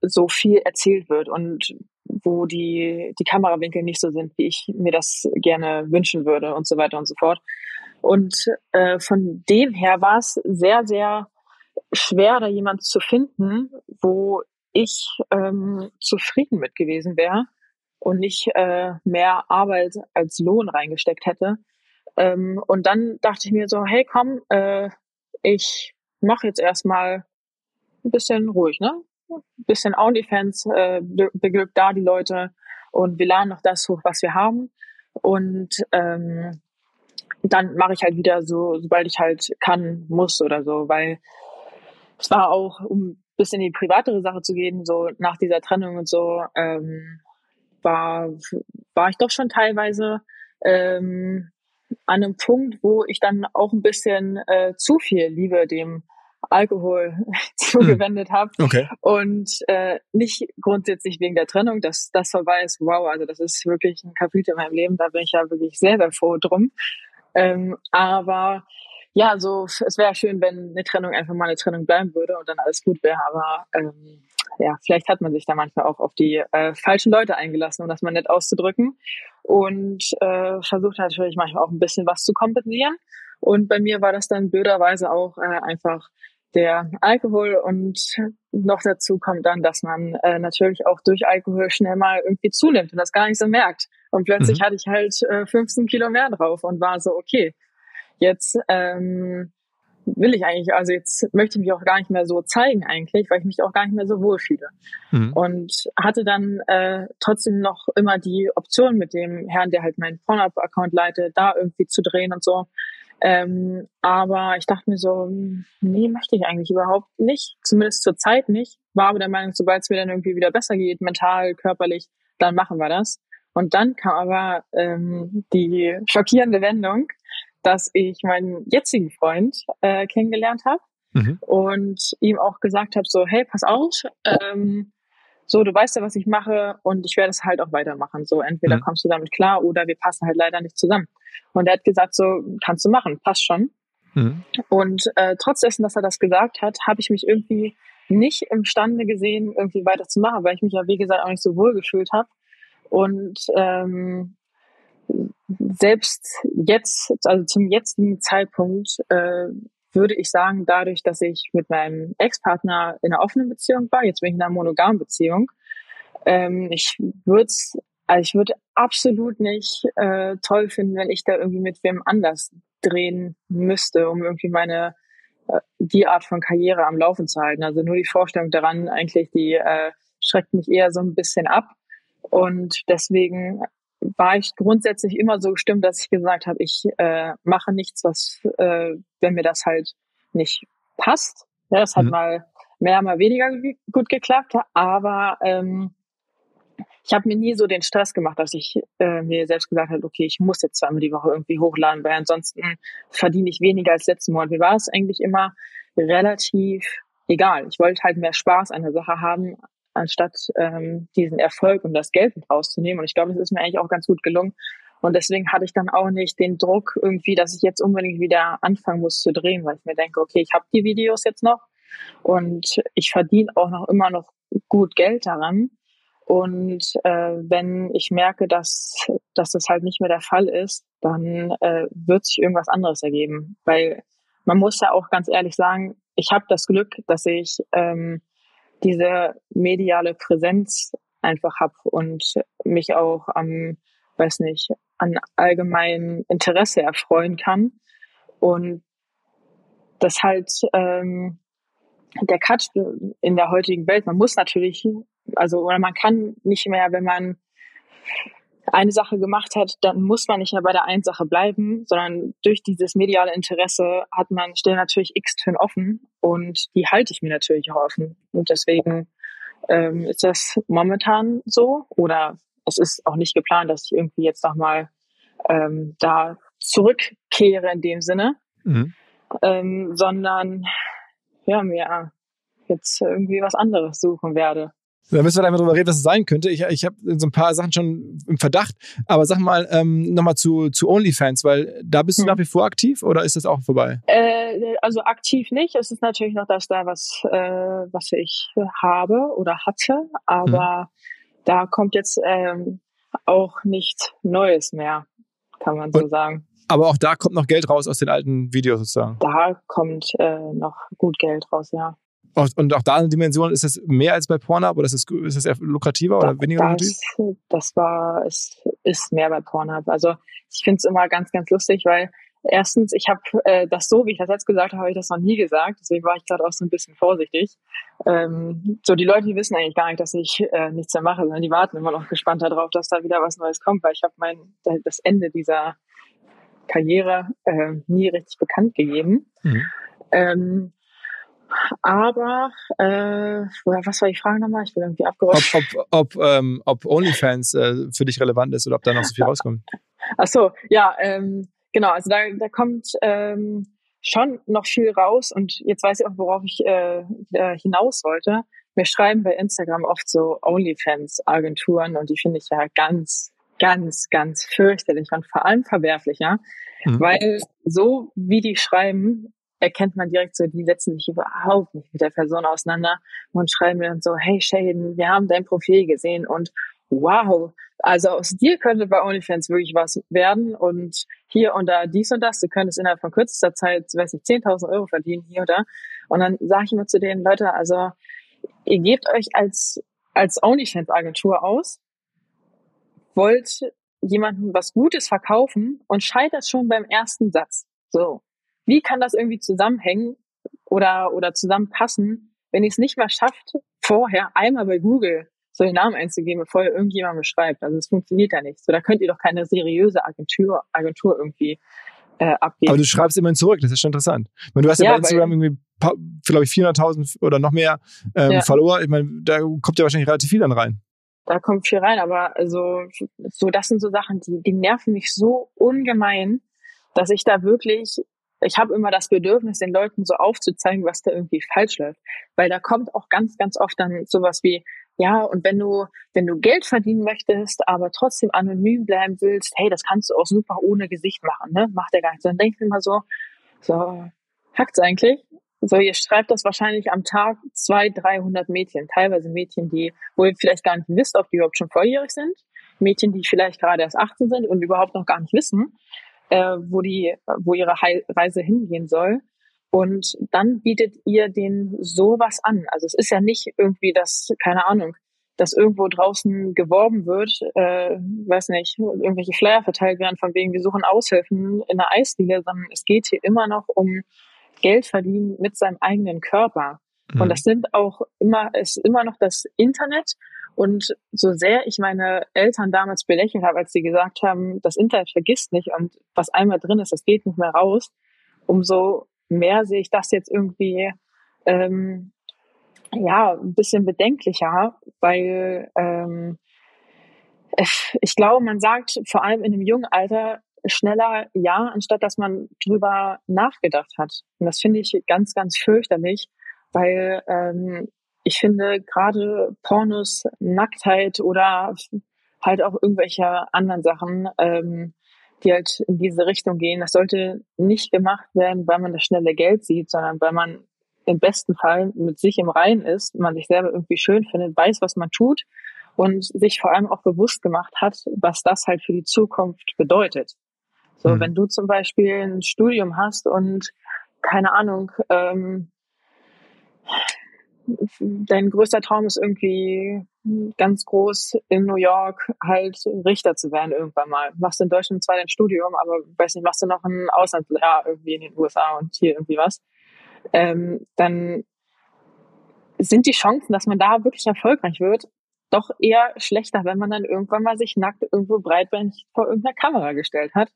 so viel erzählt wird und wo die, die Kamerawinkel nicht so sind, wie ich mir das gerne wünschen würde und so weiter und so fort. Und äh, von dem her war es sehr, sehr schwer, da jemand zu finden, wo ich ähm, zufrieden mit gewesen wäre und nicht äh, mehr Arbeit als Lohn reingesteckt hätte. Ähm, und dann dachte ich mir so, hey komm, äh, ich mache jetzt erstmal ein bisschen ruhig, ne? Ein bisschen OnlyFans äh, beglückt da die Leute und wir laden noch das hoch, was wir haben. Und ähm, dann mache ich halt wieder so, sobald ich halt kann, muss oder so, weil es war auch, um ein bisschen in die privatere Sache zu gehen, so nach dieser Trennung und so, ähm, war, war ich doch schon teilweise ähm, an einem Punkt, wo ich dann auch ein bisschen äh, zu viel Liebe dem Alkohol zugewendet habe. Okay. Und äh, nicht grundsätzlich wegen der Trennung, dass das vorbei ist. Wow, also das ist wirklich ein Kapitel in meinem Leben. Da bin ich ja wirklich sehr, sehr froh drum. Ähm, aber ja, so es wäre schön, wenn eine Trennung einfach mal eine Trennung bleiben würde und dann alles gut wäre. Aber ähm, ja, vielleicht hat man sich da manchmal auch auf die äh, falschen Leute eingelassen, um das mal nett auszudrücken. Und äh, versucht natürlich manchmal auch ein bisschen was zu kompensieren. Und bei mir war das dann blöderweise auch äh, einfach der Alkohol und noch dazu kommt dann, dass man äh, natürlich auch durch Alkohol schnell mal irgendwie zunimmt und das gar nicht so merkt. Und plötzlich mhm. hatte ich halt äh, 15 Kilo mehr drauf und war so, okay, jetzt ähm, will ich eigentlich, also jetzt möchte ich mich auch gar nicht mehr so zeigen eigentlich, weil ich mich auch gar nicht mehr so wohl fühle. Mhm. Und hatte dann äh, trotzdem noch immer die Option mit dem Herrn, der halt meinen Pornhub-Account leitet, da irgendwie zu drehen und so. Ähm, aber ich dachte mir so, nee, möchte ich eigentlich überhaupt nicht. Zumindest zur Zeit nicht. War aber der Meinung, sobald es mir dann irgendwie wieder besser geht, mental, körperlich, dann machen wir das. Und dann kam aber ähm, die schockierende Wendung, dass ich meinen jetzigen Freund äh, kennengelernt habe mhm. und ihm auch gesagt habe, so, hey, pass auf, ähm, so, du weißt ja, was ich mache und ich werde es halt auch weitermachen. So, entweder mhm. kommst du damit klar oder wir passen halt leider nicht zusammen. Und er hat gesagt, so, kannst du machen, passt schon. Mhm. Und äh, trotz dessen, dass er das gesagt hat, habe ich mich irgendwie nicht imstande gesehen, irgendwie weiterzumachen, weil ich mich ja, wie gesagt, auch nicht so wohl gefühlt habe. Und ähm, selbst jetzt, also zum jetzigen Zeitpunkt, äh, würde ich sagen, dadurch, dass ich mit meinem Ex-Partner in einer offenen Beziehung war, jetzt bin ich in einer monogamen Beziehung, ähm, ich würde also ich würde absolut nicht äh, toll finden, wenn ich da irgendwie mit wem anders drehen müsste, um irgendwie meine äh, die Art von Karriere am Laufen zu halten. Also nur die Vorstellung daran eigentlich, die äh, schreckt mich eher so ein bisschen ab. Und deswegen war ich grundsätzlich immer so gestimmt, dass ich gesagt habe, ich äh, mache nichts, was, äh, wenn mir das halt nicht passt. Ja, das hat mhm. mal mehr, mal weniger gut geklappt, aber ähm, ich habe mir nie so den Stress gemacht, dass ich äh, mir selbst gesagt habe, okay, ich muss jetzt zweimal die Woche irgendwie hochladen, weil ansonsten verdiene ich weniger als letzten Monat. Mir war es eigentlich immer relativ egal. Ich wollte halt mehr Spaß an der Sache haben, anstatt ähm, diesen Erfolg und das Geld rauszunehmen. Und ich glaube, das ist mir eigentlich auch ganz gut gelungen. Und deswegen hatte ich dann auch nicht den Druck irgendwie, dass ich jetzt unbedingt wieder anfangen muss zu drehen, weil ich mir denke, okay, ich habe die Videos jetzt noch und ich verdiene auch noch immer noch gut Geld daran. Und äh, wenn ich merke, dass, dass das halt nicht mehr der Fall ist, dann äh, wird sich irgendwas anderes ergeben. Weil man muss ja auch ganz ehrlich sagen, ich habe das Glück, dass ich ähm, diese mediale Präsenz einfach habe und mich auch am, weiß nicht, an allgemeinem Interesse erfreuen kann. Und das halt ähm, der Cut in der heutigen Welt, man muss natürlich, also oder man kann nicht mehr, wenn man eine Sache gemacht hat, dann muss man nicht mehr bei der einen Sache bleiben, sondern durch dieses mediale Interesse hat man, stellen natürlich x Türen offen und die halte ich mir natürlich auch offen. Und deswegen ähm, ist das momentan so oder es ist auch nicht geplant, dass ich irgendwie jetzt nochmal ähm, da zurückkehre in dem Sinne, mhm. ähm, sondern ja, mir jetzt irgendwie was anderes suchen werde. Da müssen wir da mal drüber reden, was es sein könnte. Ich, ich habe so ein paar Sachen schon im Verdacht. Aber sag mal ähm, nochmal zu, zu OnlyFans, weil da bist du hm. nach wie vor aktiv oder ist das auch vorbei? Äh, also aktiv nicht. Es ist natürlich noch das da, was, äh, was ich habe oder hatte. Aber hm. da kommt jetzt ähm, auch nichts Neues mehr, kann man so Und, sagen. Aber auch da kommt noch Geld raus aus den alten Videos sozusagen. Da kommt äh, noch gut Geld raus, ja. Und auch da eine Dimension, ist es mehr als bei Pornhub oder ist es, ist eher lukrativer oder weniger das, lukrativ? Das war, es ist mehr bei Pornhub. Also ich finde es immer ganz, ganz lustig, weil erstens, ich habe äh, das so, wie ich das jetzt gesagt habe, habe ich das noch nie gesagt. Deswegen war ich gerade auch so ein bisschen vorsichtig. Ähm, so die Leute, die wissen eigentlich gar nicht, dass ich äh, nichts mehr mache, sondern die warten immer noch gespannt darauf, dass da wieder was Neues kommt, weil ich habe mein das Ende dieser Karriere äh, nie richtig bekannt gegeben. Mhm. Ähm, aber, äh, was war die Frage nochmal? Ich bin irgendwie abgerutscht. Ob, ob, ob, ähm, ob OnlyFans äh, für dich relevant ist oder ob da noch so viel rauskommt. Ach so, ja, ähm, genau. Also da, da kommt ähm, schon noch viel raus und jetzt weiß ich auch, worauf ich äh, hinaus wollte. Mir schreiben bei Instagram oft so OnlyFans-Agenturen und die finde ich ja ganz, ganz, ganz fürchterlich und vor allem verwerflich, ja. Mhm. Weil so wie die schreiben, erkennt man direkt so, die setzen sich überhaupt nicht mit der Person auseinander und schreiben mir dann so, hey Shaden, wir haben dein Profil gesehen und wow, also aus dir könnte bei OnlyFans wirklich was werden und hier und da dies und das, du könntest innerhalb von kürzester Zeit, weiß nicht, 10.000 Euro verdienen hier oder und dann sage ich immer zu denen, Leute, also ihr gebt euch als, als OnlyFans-Agentur aus, wollt jemandem was Gutes verkaufen und scheitert schon beim ersten Satz. So. Wie kann das irgendwie zusammenhängen oder, oder zusammenpassen, wenn ihr es nicht mal schafft, vorher einmal bei Google so den Namen einzugeben, bevor ihr irgendjemand beschreibt? Also es funktioniert ja nicht. So, da könnt ihr doch keine seriöse Agentur, Agentur irgendwie äh, abgeben. Aber du schreibst immerhin zurück, das ist schon interessant. Meine, du hast ja, ja bei Instagram irgendwie, glaube ich, 400.000 oder noch mehr ähm, ja. Follower. Ich meine, da kommt ja wahrscheinlich relativ viel dann rein. Da kommt viel rein, aber also so das sind so Sachen, die, die nerven mich so ungemein, dass ich da wirklich ich habe immer das Bedürfnis, den Leuten so aufzuzeigen, was da irgendwie falsch läuft. Weil da kommt auch ganz, ganz oft dann sowas wie, ja, und wenn du, wenn du Geld verdienen möchtest, aber trotzdem anonym bleiben willst, hey, das kannst du auch super ohne Gesicht machen, ne? Macht der gar nicht. Dann denke ich immer so, so, hackt's eigentlich? So, ihr schreibt das wahrscheinlich am Tag zwei, dreihundert Mädchen, teilweise Mädchen, die, wo ihr vielleicht gar nicht wisst, ob die überhaupt schon volljährig sind, Mädchen, die vielleicht gerade erst 18 sind und überhaupt noch gar nicht wissen, äh, wo die, wo ihre Reise hingehen soll. Und dann bietet ihr den sowas an. Also es ist ja nicht irgendwie das, keine Ahnung, dass irgendwo draußen geworben wird, äh, weiß nicht, irgendwelche Flyer verteilt werden von wegen, wir suchen Aushilfen in der Eisdiele, sondern es geht hier immer noch um Geld verdienen mit seinem eigenen Körper. Mhm. Und das sind auch immer, ist immer noch das Internet und so sehr ich meine Eltern damals belächelt habe, als sie gesagt haben, das Internet vergisst nicht und was einmal drin ist, das geht nicht mehr raus, umso mehr sehe ich das jetzt irgendwie ähm, ja ein bisschen bedenklicher, weil ähm, ich glaube, man sagt vor allem in einem jungen Alter schneller ja, anstatt dass man drüber nachgedacht hat. Und das finde ich ganz, ganz fürchterlich, weil ähm, ich finde gerade Pornos, Nacktheit oder halt auch irgendwelche anderen Sachen, ähm, die halt in diese Richtung gehen, das sollte nicht gemacht werden, weil man das schnelle Geld sieht, sondern weil man im besten Fall mit sich im Reinen ist, man sich selber irgendwie schön findet, weiß, was man tut und sich vor allem auch bewusst gemacht hat, was das halt für die Zukunft bedeutet. So, mhm. wenn du zum Beispiel ein Studium hast und keine Ahnung, ähm, dein größter Traum ist irgendwie ganz groß in New York halt Richter zu werden irgendwann mal. Machst in Deutschland zwar dein Studium, aber weiß nicht, machst du noch ein Auslandsjahr irgendwie in den USA und hier irgendwie was, ähm, dann sind die Chancen, dass man da wirklich erfolgreich wird, doch eher schlechter, wenn man dann irgendwann mal sich nackt irgendwo breitbeinig vor irgendeiner Kamera gestellt hat.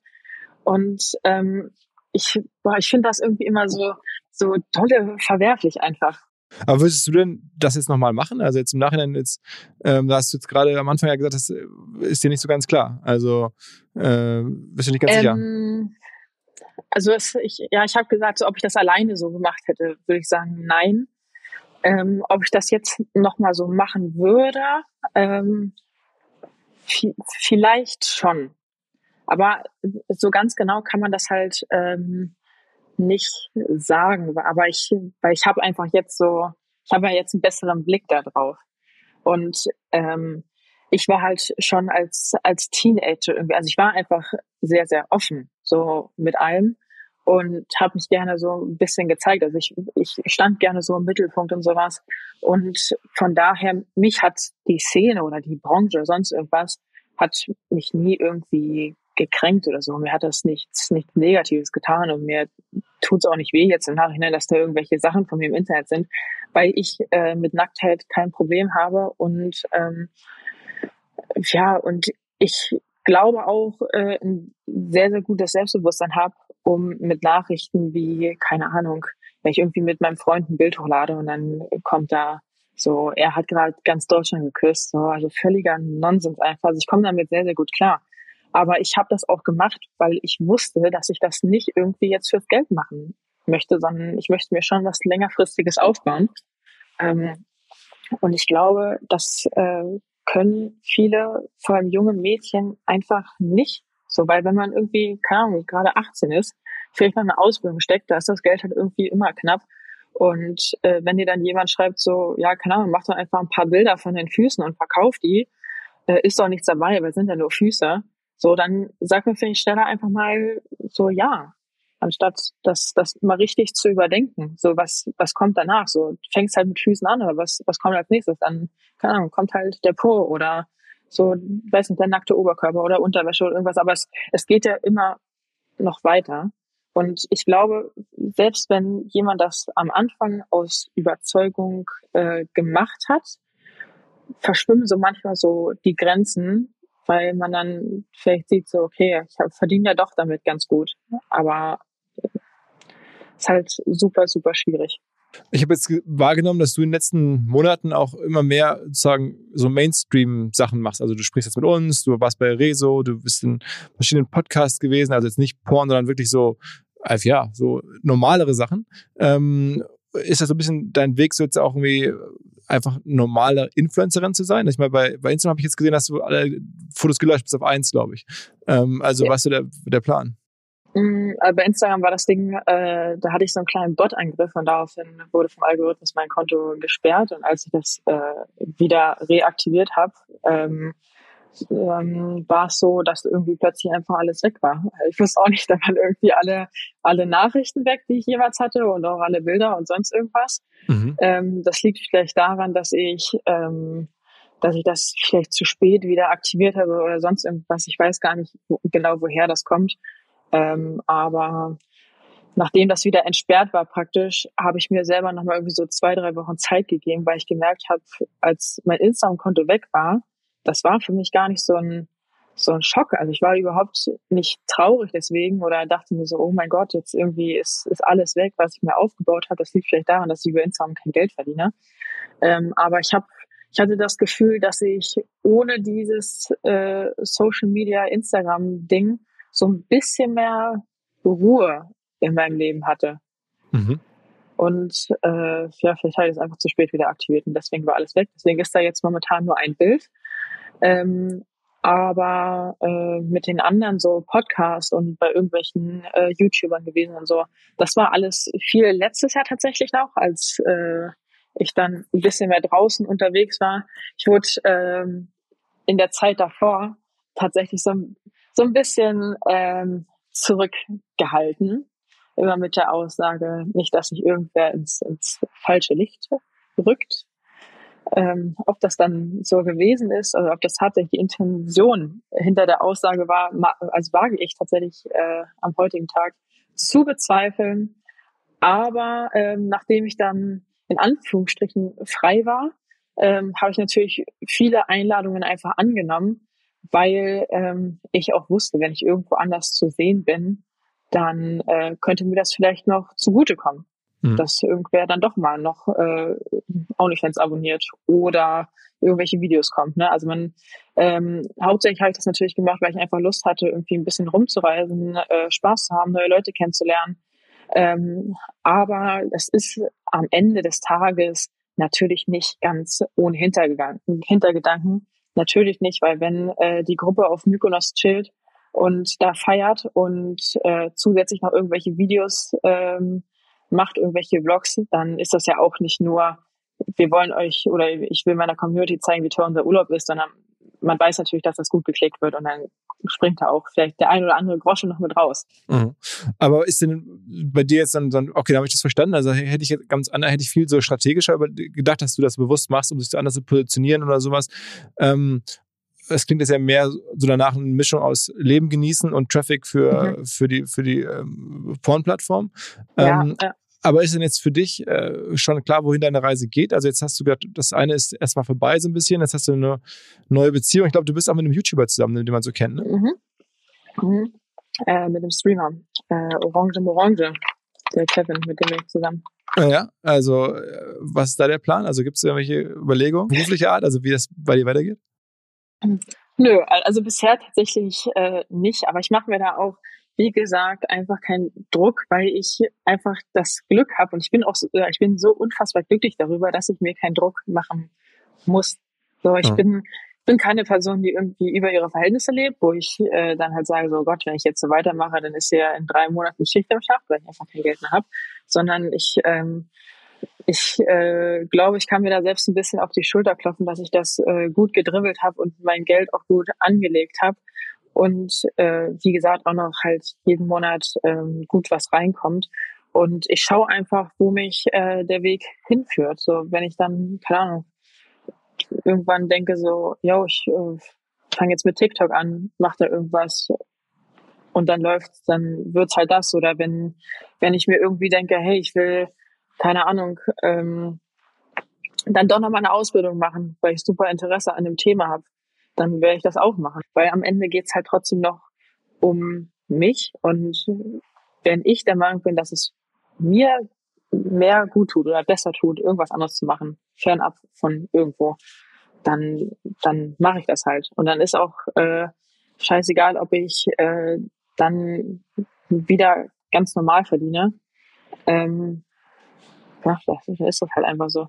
Und ähm, ich, boah, ich finde das irgendwie immer so, so tolle verwerflich einfach. Aber würdest du denn das jetzt nochmal machen? Also jetzt im Nachhinein jetzt, ähm, da hast du jetzt gerade am Anfang ja gesagt, das äh, ist dir nicht so ganz klar. Also äh, bist du nicht ganz ähm, sicher? Also es, ich, ja, ich habe gesagt, so, ob ich das alleine so gemacht hätte, würde ich sagen, nein. Ähm, ob ich das jetzt nochmal so machen würde, ähm, vielleicht schon. Aber so ganz genau kann man das halt ähm, nicht sagen, aber ich, weil ich habe einfach jetzt so, ich habe ja jetzt einen besseren Blick da drauf. Und ähm, ich war halt schon als als Teenager irgendwie, also ich war einfach sehr sehr offen so mit allem und habe mich gerne so ein bisschen gezeigt. Also ich ich stand gerne so im Mittelpunkt und sowas. Und von daher mich hat die Szene oder die Branche oder sonst irgendwas hat mich nie irgendwie gekränkt oder so. Mir hat das nichts, nichts Negatives getan und mir tut es auch nicht weh jetzt im Nachhinein, dass da irgendwelche Sachen von mir im Internet sind, weil ich äh, mit Nacktheit kein Problem habe und ähm, ja, und ich glaube auch äh, ein sehr, sehr gutes Selbstbewusstsein habe, um mit Nachrichten wie, keine Ahnung, wenn ich irgendwie mit meinem Freund ein Bild hochlade und dann kommt da so, er hat gerade ganz Deutschland geküsst, so, also völliger Nonsens einfach. Also ich komme damit sehr, sehr gut klar. Aber ich habe das auch gemacht, weil ich wusste, dass ich das nicht irgendwie jetzt fürs Geld machen möchte, sondern ich möchte mir schon was längerfristiges aufbauen. Ähm, und ich glaube, das äh, können viele, vor allem junge Mädchen, einfach nicht. So, weil wenn man irgendwie, keine Ahnung, gerade 18 ist, vielleicht noch eine Ausbildung steckt, da ist das Geld halt irgendwie immer knapp. Und äh, wenn dir dann jemand schreibt, so, ja, keine Ahnung, mach doch einfach ein paar Bilder von den Füßen und verkauf die, äh, ist doch nichts dabei, weil es sind ja nur Füße. So, dann sag mir vielleicht schneller einfach mal so ja, anstatt das, das mal richtig zu überdenken. So, was, was kommt danach? So, fängst halt mit Füßen an, aber was, was kommt als nächstes? Dann, keine Ahnung, kommt halt der Po oder so, weiß nicht, der nackte Oberkörper oder Unterwäsche oder irgendwas. Aber es, es geht ja immer noch weiter. Und ich glaube, selbst wenn jemand das am Anfang aus Überzeugung äh, gemacht hat, verschwimmen so manchmal so die Grenzen weil man dann vielleicht sieht, so, okay, ich verdiene ja doch damit ganz gut. Aber es ist halt super, super schwierig. Ich habe jetzt wahrgenommen, dass du in den letzten Monaten auch immer mehr sozusagen so Mainstream-Sachen machst. Also du sprichst jetzt mit uns, du warst bei Rezo, du bist in verschiedenen Podcasts gewesen, also jetzt nicht Porn, sondern wirklich so, äh, ja, so normalere Sachen. Ähm, ist das so ein bisschen dein Weg, so jetzt auch irgendwie einfach normale Influencerin zu sein? Ich meine, bei, bei Instagram habe ich jetzt gesehen, dass du alle Fotos gelöscht bis auf eins, glaube ich. Ähm, also ja. was ist der, der Plan? Mm, also bei Instagram war das Ding, äh, da hatte ich so einen kleinen Bot-Angriff und daraufhin wurde vom Algorithmus mein Konto gesperrt und als ich das äh, wieder reaktiviert habe, ähm, ähm, war es so, dass irgendwie plötzlich einfach alles weg war. Ich wusste auch nicht, da waren irgendwie alle, alle Nachrichten weg, die ich jemals hatte und auch alle Bilder und sonst irgendwas. Mhm. Ähm, das liegt vielleicht daran, dass ich, ähm, dass ich das vielleicht zu spät wieder aktiviert habe oder sonst irgendwas. Ich weiß gar nicht wo, genau, woher das kommt. Ähm, aber nachdem das wieder entsperrt war praktisch, habe ich mir selber nochmal irgendwie so zwei, drei Wochen Zeit gegeben, weil ich gemerkt habe, als mein Instagram-Konto weg war, das war für mich gar nicht so ein, so ein Schock. Also ich war überhaupt nicht traurig deswegen oder dachte mir so, oh mein Gott, jetzt irgendwie ist, ist alles weg, was ich mir aufgebaut habe. Das liegt vielleicht daran, dass ich über Instagram kein Geld verdiene. Ähm, aber ich habe ich hatte das Gefühl, dass ich ohne dieses äh, Social Media Instagram Ding so ein bisschen mehr Ruhe in meinem Leben hatte. Mhm. Und äh, ja, vielleicht habe ich es einfach zu spät wieder aktiviert und deswegen war alles weg. Deswegen ist da jetzt momentan nur ein Bild. Ähm, aber äh, mit den anderen so Podcasts und bei irgendwelchen äh, YouTubern gewesen und so, das war alles viel letztes Jahr tatsächlich noch, als äh, ich dann ein bisschen mehr draußen unterwegs war. Ich wurde ähm, in der Zeit davor tatsächlich so, so ein bisschen ähm, zurückgehalten, immer mit der Aussage, nicht, dass sich irgendwer ins, ins falsche Licht rückt, ähm, ob das dann so gewesen ist oder ob das tatsächlich die Intention hinter der Aussage war, also wage ich tatsächlich äh, am heutigen Tag zu bezweifeln. Aber ähm, nachdem ich dann in Anführungsstrichen frei war, ähm, habe ich natürlich viele Einladungen einfach angenommen, weil ähm, ich auch wusste, wenn ich irgendwo anders zu sehen bin, dann äh, könnte mir das vielleicht noch zugutekommen mhm. dass irgendwer dann doch mal noch äh, OnlyFans abonniert oder irgendwelche Videos kommt. Ne? Also man ähm, hauptsächlich habe ich das natürlich gemacht, weil ich einfach Lust hatte, irgendwie ein bisschen rumzureisen, äh, Spaß zu haben, neue Leute kennenzulernen. Ähm, aber es ist am Ende des Tages natürlich nicht ganz ohne Hintergedanken. Hintergedanken natürlich nicht, weil wenn äh, die Gruppe auf Mykonos chillt und da feiert und äh, zusätzlich noch irgendwelche Videos ähm, macht irgendwelche Vlogs, dann ist das ja auch nicht nur, wir wollen euch oder ich will meiner Community zeigen, wie toll unser Urlaub ist, sondern man weiß natürlich, dass das gut geklickt wird und dann springt da auch vielleicht der ein oder andere Groschen noch mit raus. Mhm. Aber ist denn bei dir jetzt dann, dann okay, da habe ich das verstanden. Also hätte ich jetzt ganz anders, hätte ich viel so strategischer gedacht, dass du das bewusst machst, um sich so anders zu positionieren oder sowas. Ähm, es klingt jetzt ja mehr so danach eine Mischung aus Leben genießen und Traffic für, mhm. für die, für die ähm, Porn-Plattform. Ja, ähm, ja. Aber ist denn jetzt für dich äh, schon klar, wohin deine Reise geht? Also jetzt hast du gesagt, das eine ist erstmal vorbei so ein bisschen, jetzt hast du eine neue Beziehung. Ich glaube, du bist auch mit einem YouTuber zusammen, den man so kennt. Ne? Mhm. Mhm. Äh, mit dem Streamer. Äh, Orange Morange. Der Kevin, mit dem bin ich zusammen. Ja, also äh, was ist da der Plan? Also gibt es irgendwelche Überlegungen, beruflicher Art, also wie das bei dir weitergeht? Nö, also bisher tatsächlich äh, nicht, aber ich mache mir da auch wie gesagt, einfach keinen Druck, weil ich einfach das Glück habe und ich bin auch, ich bin so unfassbar glücklich darüber, dass ich mir keinen Druck machen muss. So, ich ja. bin bin keine Person, die irgendwie über ihre Verhältnisse lebt, wo ich äh, dann halt sage, so Gott, wenn ich jetzt so weitermache, dann ist ja in drei Monaten Schicht am Schacht, weil ich einfach kein Geld mehr habe, sondern ich ähm, ich äh, glaube, ich kann mir da selbst ein bisschen auf die Schulter klopfen, dass ich das äh, gut gedribbelt habe und mein Geld auch gut angelegt habe und äh, wie gesagt auch noch halt jeden Monat ähm, gut was reinkommt. Und ich schaue einfach, wo mich äh, der Weg hinführt. So, wenn ich dann, keine Ahnung, irgendwann denke so, yo, ich äh, fange jetzt mit TikTok an, mach da irgendwas und dann läuft's, dann wird's halt das. Oder wenn, wenn ich mir irgendwie denke, hey, ich will, keine Ahnung, ähm, dann doch noch mal eine Ausbildung machen, weil ich super Interesse an dem Thema habe dann werde ich das auch machen. Weil am Ende geht's halt trotzdem noch um mich. Und wenn ich der Meinung bin, dass es mir mehr gut tut oder besser tut, irgendwas anderes zu machen, fernab von irgendwo, dann, dann mache ich das halt. Und dann ist auch äh, scheißegal, ob ich äh, dann wieder ganz normal verdiene. Ähm, ja, das ist das halt einfach so.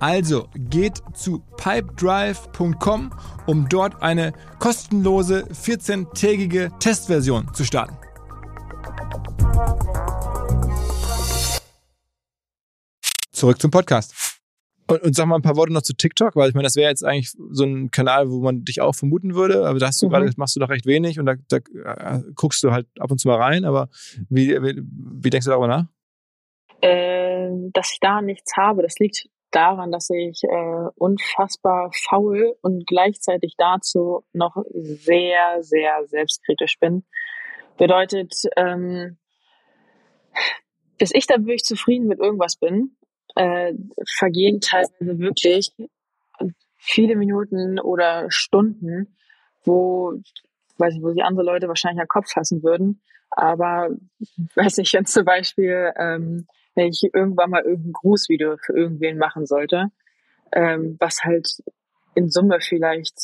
Also geht zu pipedrive.com um dort eine kostenlose 14-tägige Testversion zu starten. Zurück zum Podcast. Und, und, sag mal ein paar Worte noch zu TikTok, weil ich meine, das wäre jetzt eigentlich so ein Kanal, wo man dich auch vermuten würde, aber da hast du mhm. gerade, machst du doch recht wenig und da, da äh, guckst du halt ab und zu mal rein, aber wie, wie, wie denkst du darüber nach? Äh, dass ich da nichts habe, das liegt daran, dass ich äh, unfassbar faul und gleichzeitig dazu noch sehr, sehr selbstkritisch bin. Bedeutet, ähm, bis ich da wirklich zufrieden mit irgendwas bin, äh, vergehen teilweise wirklich viele Minuten oder Stunden, wo, weiß ich, wo sich andere Leute wahrscheinlich am Kopf fassen würden. Aber weiß ich, wenn zum Beispiel, ähm, wenn ich irgendwann mal irgendein Grußvideo für irgendwen machen sollte, ähm, was halt in Summe vielleicht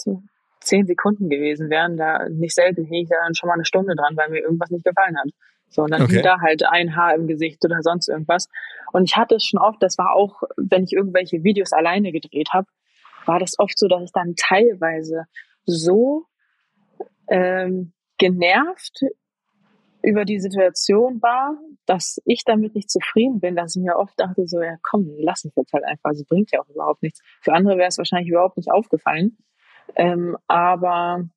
zehn Sekunden gewesen wären, da nicht selten hing ich da dann schon mal eine Stunde dran, weil mir irgendwas nicht gefallen hat. So, und dann okay. da halt ein Haar im Gesicht oder sonst irgendwas. Und ich hatte es schon oft, das war auch, wenn ich irgendwelche Videos alleine gedreht habe, war das oft so, dass ich dann teilweise so ähm, genervt über die Situation war, dass ich damit nicht zufrieden bin, dass ich mir oft dachte, so, ja komm, lass uns jetzt halt einfach, das bringt ja auch überhaupt nichts. Für andere wäre es wahrscheinlich überhaupt nicht aufgefallen. Ähm, aber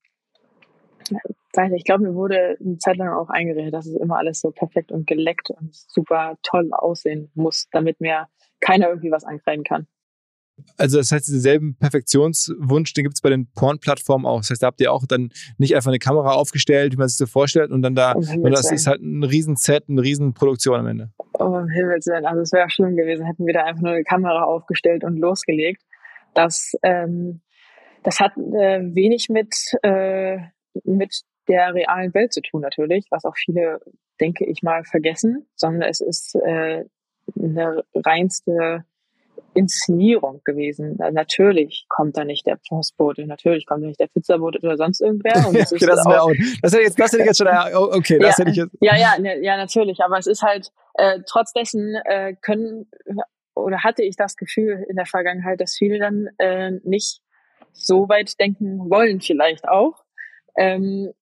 ich glaube, mir wurde eine Zeit lang auch eingeredet, dass es immer alles so perfekt und geleckt und super toll aussehen muss, damit mir keiner irgendwie was ankreiden kann. Also das heißt, diesen Perfektionswunsch, den gibt es bei den Porn-Plattformen auch. Das heißt, da habt ihr auch dann nicht einfach eine Kamera aufgestellt, wie man sich so vorstellt, und dann da, und das ist halt ein Riesenset, eine Riesenproduktion am Ende. Oh, Himmels Willen, also es wäre schlimm gewesen, hätten wir da einfach nur eine Kamera aufgestellt und losgelegt. Das, ähm, das hat äh, wenig mit, äh, mit der realen Welt zu tun natürlich, was auch viele, denke ich mal, vergessen, sondern es ist äh, eine reinste Inszenierung gewesen. Also natürlich kommt da nicht der Postbote, natürlich kommt da nicht der Pizzabote oder sonst irgendwer. Und das, okay, das, auch, auch, das hätte, jetzt, das hätte ich jetzt schon, oh, okay, das ja, hätte ich jetzt. Ja, ja, ne, ja, natürlich. Aber es ist halt, äh, trotz dessen äh, können oder hatte ich das Gefühl in der Vergangenheit, dass viele dann äh, nicht so weit denken wollen, vielleicht auch. Ähm,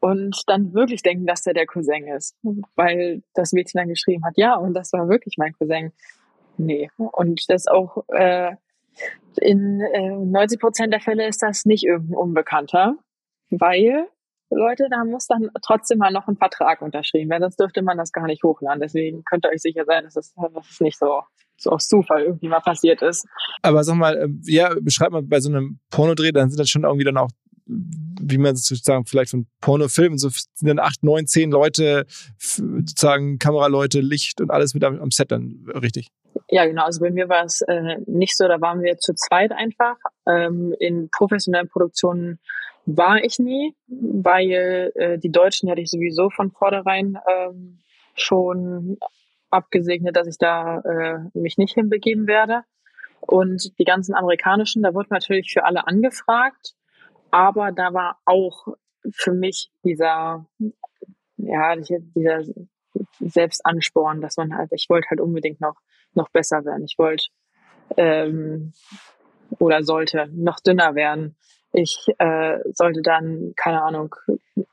und dann wirklich denken, dass der der Cousin ist, weil das Mädchen dann geschrieben hat, ja, und das war wirklich mein Cousin. Nee. Und das auch äh, in äh, 90 Prozent der Fälle ist das nicht irgendein Unbekannter, weil Leute, da muss dann trotzdem mal noch ein Vertrag unterschrieben werden, sonst dürfte man das gar nicht hochladen. Deswegen könnt ihr euch sicher sein, dass das, dass es nicht so, so aus Zufall irgendwie mal passiert ist. Aber sag mal, äh, ja, beschreib mal bei so einem Pornodreh, dann sind das schon irgendwie dann auch wie man sozusagen vielleicht von Pornofilmen, so sind dann acht, neun, zehn Leute, sozusagen Kameraleute, Licht und alles mit am, am Set dann richtig. Ja, genau. Also bei mir war es äh, nicht so, da waren wir zu zweit einfach. Ähm, in professionellen Produktionen war ich nie, weil äh, die Deutschen hatte ich sowieso von vornherein ähm, schon abgesegnet, dass ich da äh, mich nicht hinbegeben werde. Und die ganzen amerikanischen, da wurde natürlich für alle angefragt, aber da war auch für mich dieser, ja, dieser Selbstansporn, dass man halt, ich wollte halt unbedingt noch noch besser werden. Ich wollte ähm, oder sollte noch dünner werden. Ich äh, sollte dann, keine Ahnung,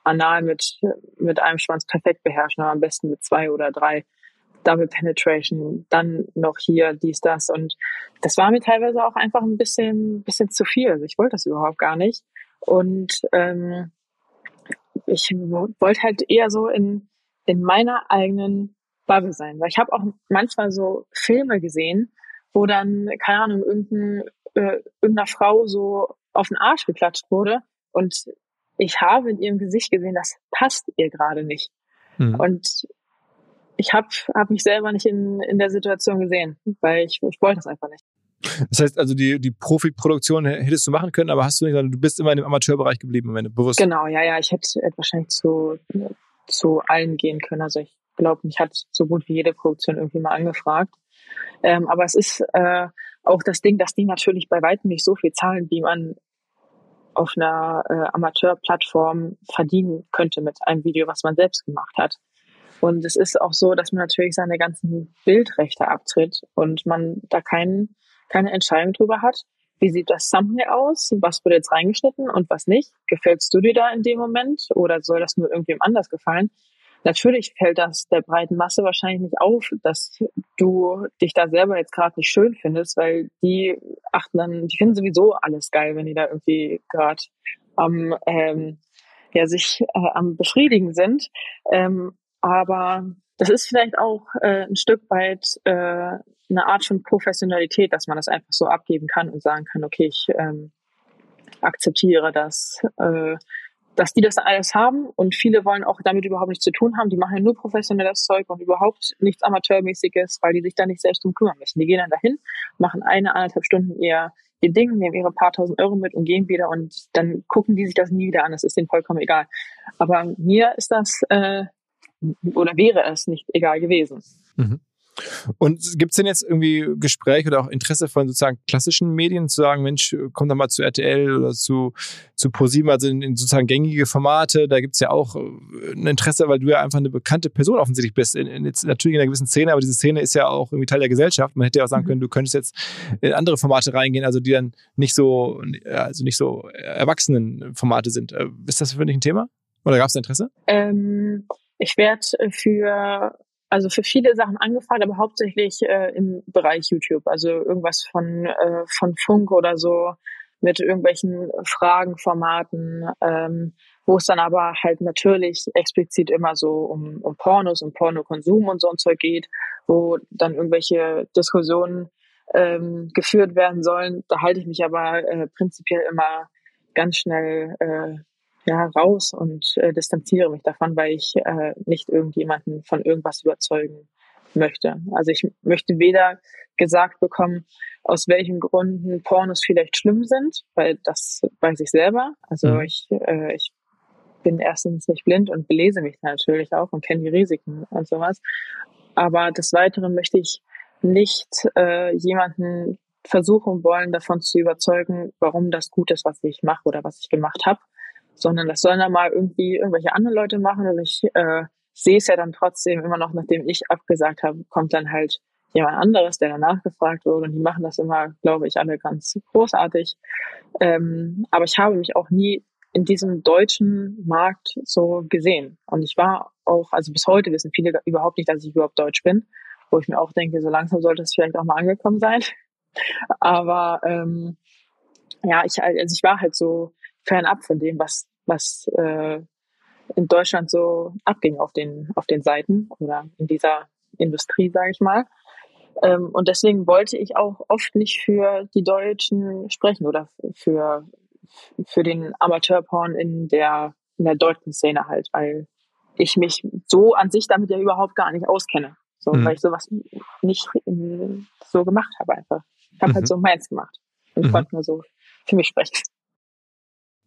anal mit, mit einem Schwanz perfekt beherrschen, aber am besten mit zwei oder drei. Double Penetration, dann noch hier, dies, das. Und das war mir teilweise auch einfach ein bisschen, bisschen zu viel. Also ich wollte das überhaupt gar nicht. Und ähm, ich wollte halt eher so in, in meiner eigenen Bubble sein. Weil ich habe auch manchmal so Filme gesehen, wo dann, keine Ahnung, irgendein, äh, irgendeiner Frau so auf den Arsch geklatscht wurde und ich habe in ihrem Gesicht gesehen, das passt ihr gerade nicht. Mhm. Und ich habe hab mich selber nicht in, in der Situation gesehen, weil ich, ich wollte das einfach nicht. Das heißt also, die, die Profi-Produktion hättest du machen können, aber hast du nicht, du bist immer in dem Amateurbereich geblieben am Ende, bewusst. Genau, ja, ja, ich hätte, hätte wahrscheinlich zu, zu allen gehen können. Also ich glaube, mich hat so gut wie jede Produktion irgendwie mal angefragt. Ähm, aber es ist äh, auch das Ding, dass die natürlich bei weitem nicht so viel zahlen, wie man auf einer äh, Amateurplattform verdienen könnte mit einem Video, was man selbst gemacht hat. Und es ist auch so, dass man natürlich seine ganzen Bildrechte abtritt und man da kein, keine Entscheidung drüber hat. Wie sieht das Thumbnail aus? Was wird jetzt reingeschnitten und was nicht? Gefällst du dir da in dem Moment oder soll das nur irgendwem anders gefallen? Natürlich fällt das der breiten Masse wahrscheinlich nicht auf, dass du dich da selber jetzt gerade nicht schön findest, weil die achten dann, die finden sowieso alles geil, wenn die da irgendwie gerade am ähm, ja sich äh, am befriedigen sind. Ähm, aber das ist vielleicht auch äh, ein Stück weit äh, eine Art von Professionalität, dass man das einfach so abgeben kann und sagen kann, okay, ich ähm, akzeptiere das. Äh, dass die das alles haben und viele wollen auch damit überhaupt nichts zu tun haben. Die machen ja nur professionelles Zeug und überhaupt nichts Amateurmäßiges, weil die sich da nicht selbst drum kümmern müssen. Die gehen dann dahin, machen eine, anderthalb Stunden ihr, ihr Ding, nehmen ihre paar tausend Euro mit und gehen wieder und dann gucken die sich das nie wieder an. Das ist denen vollkommen egal. Aber mir ist das äh, oder wäre es nicht egal gewesen. Mhm. Und gibt es denn jetzt irgendwie Gespräche oder auch Interesse von sozusagen klassischen Medien zu sagen, Mensch, komm doch mal zu RTL oder zu, zu ProSieben, also in, in sozusagen gängige Formate, da gibt es ja auch äh, ein Interesse, weil du ja einfach eine bekannte Person offensichtlich bist, in, in jetzt natürlich in einer gewissen Szene, aber diese Szene ist ja auch irgendwie Teil der Gesellschaft. Man hätte ja auch sagen mhm. können, du könntest jetzt in andere Formate reingehen, also die dann nicht so, also nicht so erwachsenen Formate sind. Äh, ist das für dich ein Thema? Oder gab es da Interesse? Ähm, ich werde für also für viele Sachen angefragt, aber hauptsächlich äh, im Bereich YouTube. Also irgendwas von, äh, von Funk oder so mit irgendwelchen Fragenformaten, ähm, wo es dann aber halt natürlich explizit immer so um, um Pornos und Pornokonsum und so ein Zeug geht, wo dann irgendwelche Diskussionen ähm, geführt werden sollen. Da halte ich mich aber äh, prinzipiell immer ganz schnell äh, ja, raus und äh, distanziere mich davon, weil ich äh, nicht irgendjemanden von irgendwas überzeugen möchte. Also ich möchte weder gesagt bekommen, aus welchen Gründen Pornos vielleicht schlimm sind, weil das weiß ich selber. Also mhm. ich, äh, ich bin erstens nicht blind und belese mich natürlich auch und kenne die Risiken und sowas. Aber des Weiteren möchte ich nicht äh, jemanden versuchen wollen, davon zu überzeugen, warum das gut ist, was ich mache oder was ich gemacht habe, sondern das sollen dann mal irgendwie irgendwelche anderen Leute machen und ich äh, sehe es ja dann trotzdem immer noch, nachdem ich abgesagt habe, kommt dann halt jemand anderes, der danach gefragt wurde und die machen das immer, glaube ich, alle ganz großartig. Ähm, aber ich habe mich auch nie in diesem deutschen Markt so gesehen und ich war auch, also bis heute wissen viele überhaupt nicht, dass ich überhaupt deutsch bin, wo ich mir auch denke, so langsam sollte es vielleicht auch mal angekommen sein. Aber ähm, ja, ich also ich war halt so fernab von dem, was, was äh, in Deutschland so abging auf den, auf den Seiten oder in dieser Industrie, sage ich mal. Ähm, und deswegen wollte ich auch oft nicht für die Deutschen sprechen oder für, für den Amateurporn in der, in der deutschen Szene halt, weil ich mich so an sich damit ja überhaupt gar nicht auskenne. So, mhm. weil ich sowas nicht so gemacht habe einfach. Ich habe halt mhm. halt so meins gemacht und mhm. konnte nur so für mich sprechen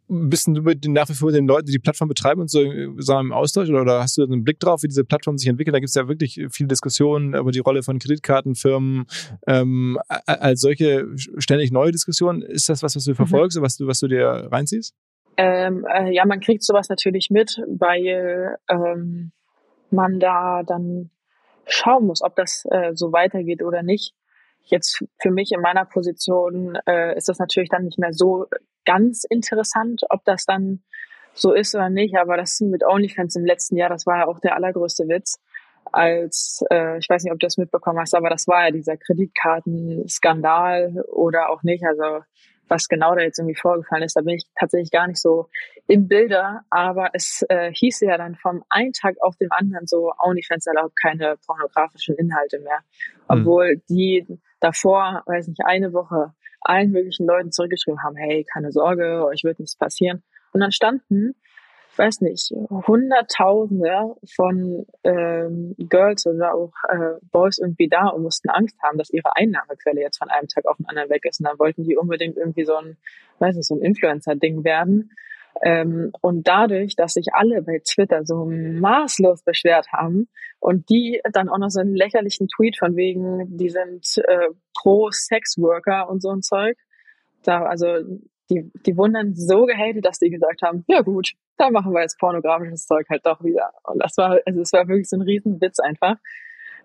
bist du mit den, nach wie vor den Leuten, die die Plattform betreiben und so sagen, im Austausch oder, oder hast du einen Blick drauf, wie diese Plattform sich entwickelt? Da gibt es ja wirklich viele Diskussionen über die Rolle von Kreditkartenfirmen, ähm, als solche ständig neue Diskussionen. Ist das was, was du mhm. verfolgst, mhm. was du, was du dir reinziehst? Ähm, äh, ja, man kriegt sowas natürlich mit, weil ähm, man da dann schauen muss, ob das äh, so weitergeht oder nicht. Jetzt für mich in meiner Position äh, ist das natürlich dann nicht mehr so ganz interessant, ob das dann so ist oder nicht. Aber das mit OnlyFans im letzten Jahr, das war ja auch der allergrößte Witz. Als, äh, ich weiß nicht, ob du das mitbekommen hast, aber das war ja dieser Kreditkartenskandal oder auch nicht. Also was genau da jetzt irgendwie vorgefallen ist, da bin ich tatsächlich gar nicht so im Bilder. Aber es äh, hieß ja dann vom einen Tag auf dem anderen so, OnlyFans erlaubt keine pornografischen Inhalte mehr. Hm. Obwohl mhm. die davor, weiß nicht, eine Woche allen möglichen Leuten zurückgeschrieben haben, hey, keine Sorge, euch wird nichts passieren. Und dann standen, weiß nicht, Hunderttausende von ähm, Girls oder auch äh, Boys irgendwie da und mussten Angst haben, dass ihre Einnahmequelle jetzt von einem Tag auf den anderen weg ist. Und dann wollten die unbedingt irgendwie so ein, weiß nicht, so ein Influencer-Ding werden. Ähm, und dadurch, dass sich alle bei Twitter so maßlos beschwert haben und die dann auch noch so einen lächerlichen Tweet von wegen, die sind äh, pro Sexworker und so ein Zeug, da, also die, die wurden dann so gehatet, dass die gesagt haben, ja gut, da machen wir jetzt pornografisches Zeug halt doch wieder. Und das war, also es war wirklich so ein Riesenwitz einfach.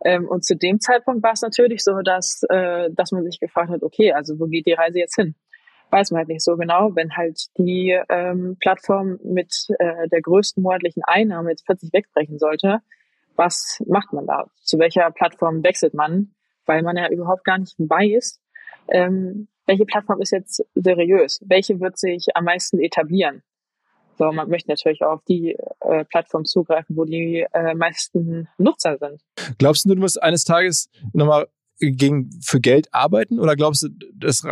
Ähm, und zu dem Zeitpunkt war es natürlich so, dass, äh, dass man sich gefragt hat, okay, also wo geht die Reise jetzt hin? Weiß man halt nicht so genau. Wenn halt die ähm, Plattform mit äh, der größten monatlichen Einnahme jetzt plötzlich wegbrechen sollte, was macht man da? Zu welcher Plattform wechselt man? Weil man ja überhaupt gar nicht weiß, ähm, welche Plattform ist jetzt seriös? Welche wird sich am meisten etablieren? So, man möchte natürlich auch auf die äh, Plattform zugreifen, wo die äh, meisten Nutzer sind. Glaubst du, du musst eines Tages nochmal gegen, für Geld arbeiten? Oder glaubst du, das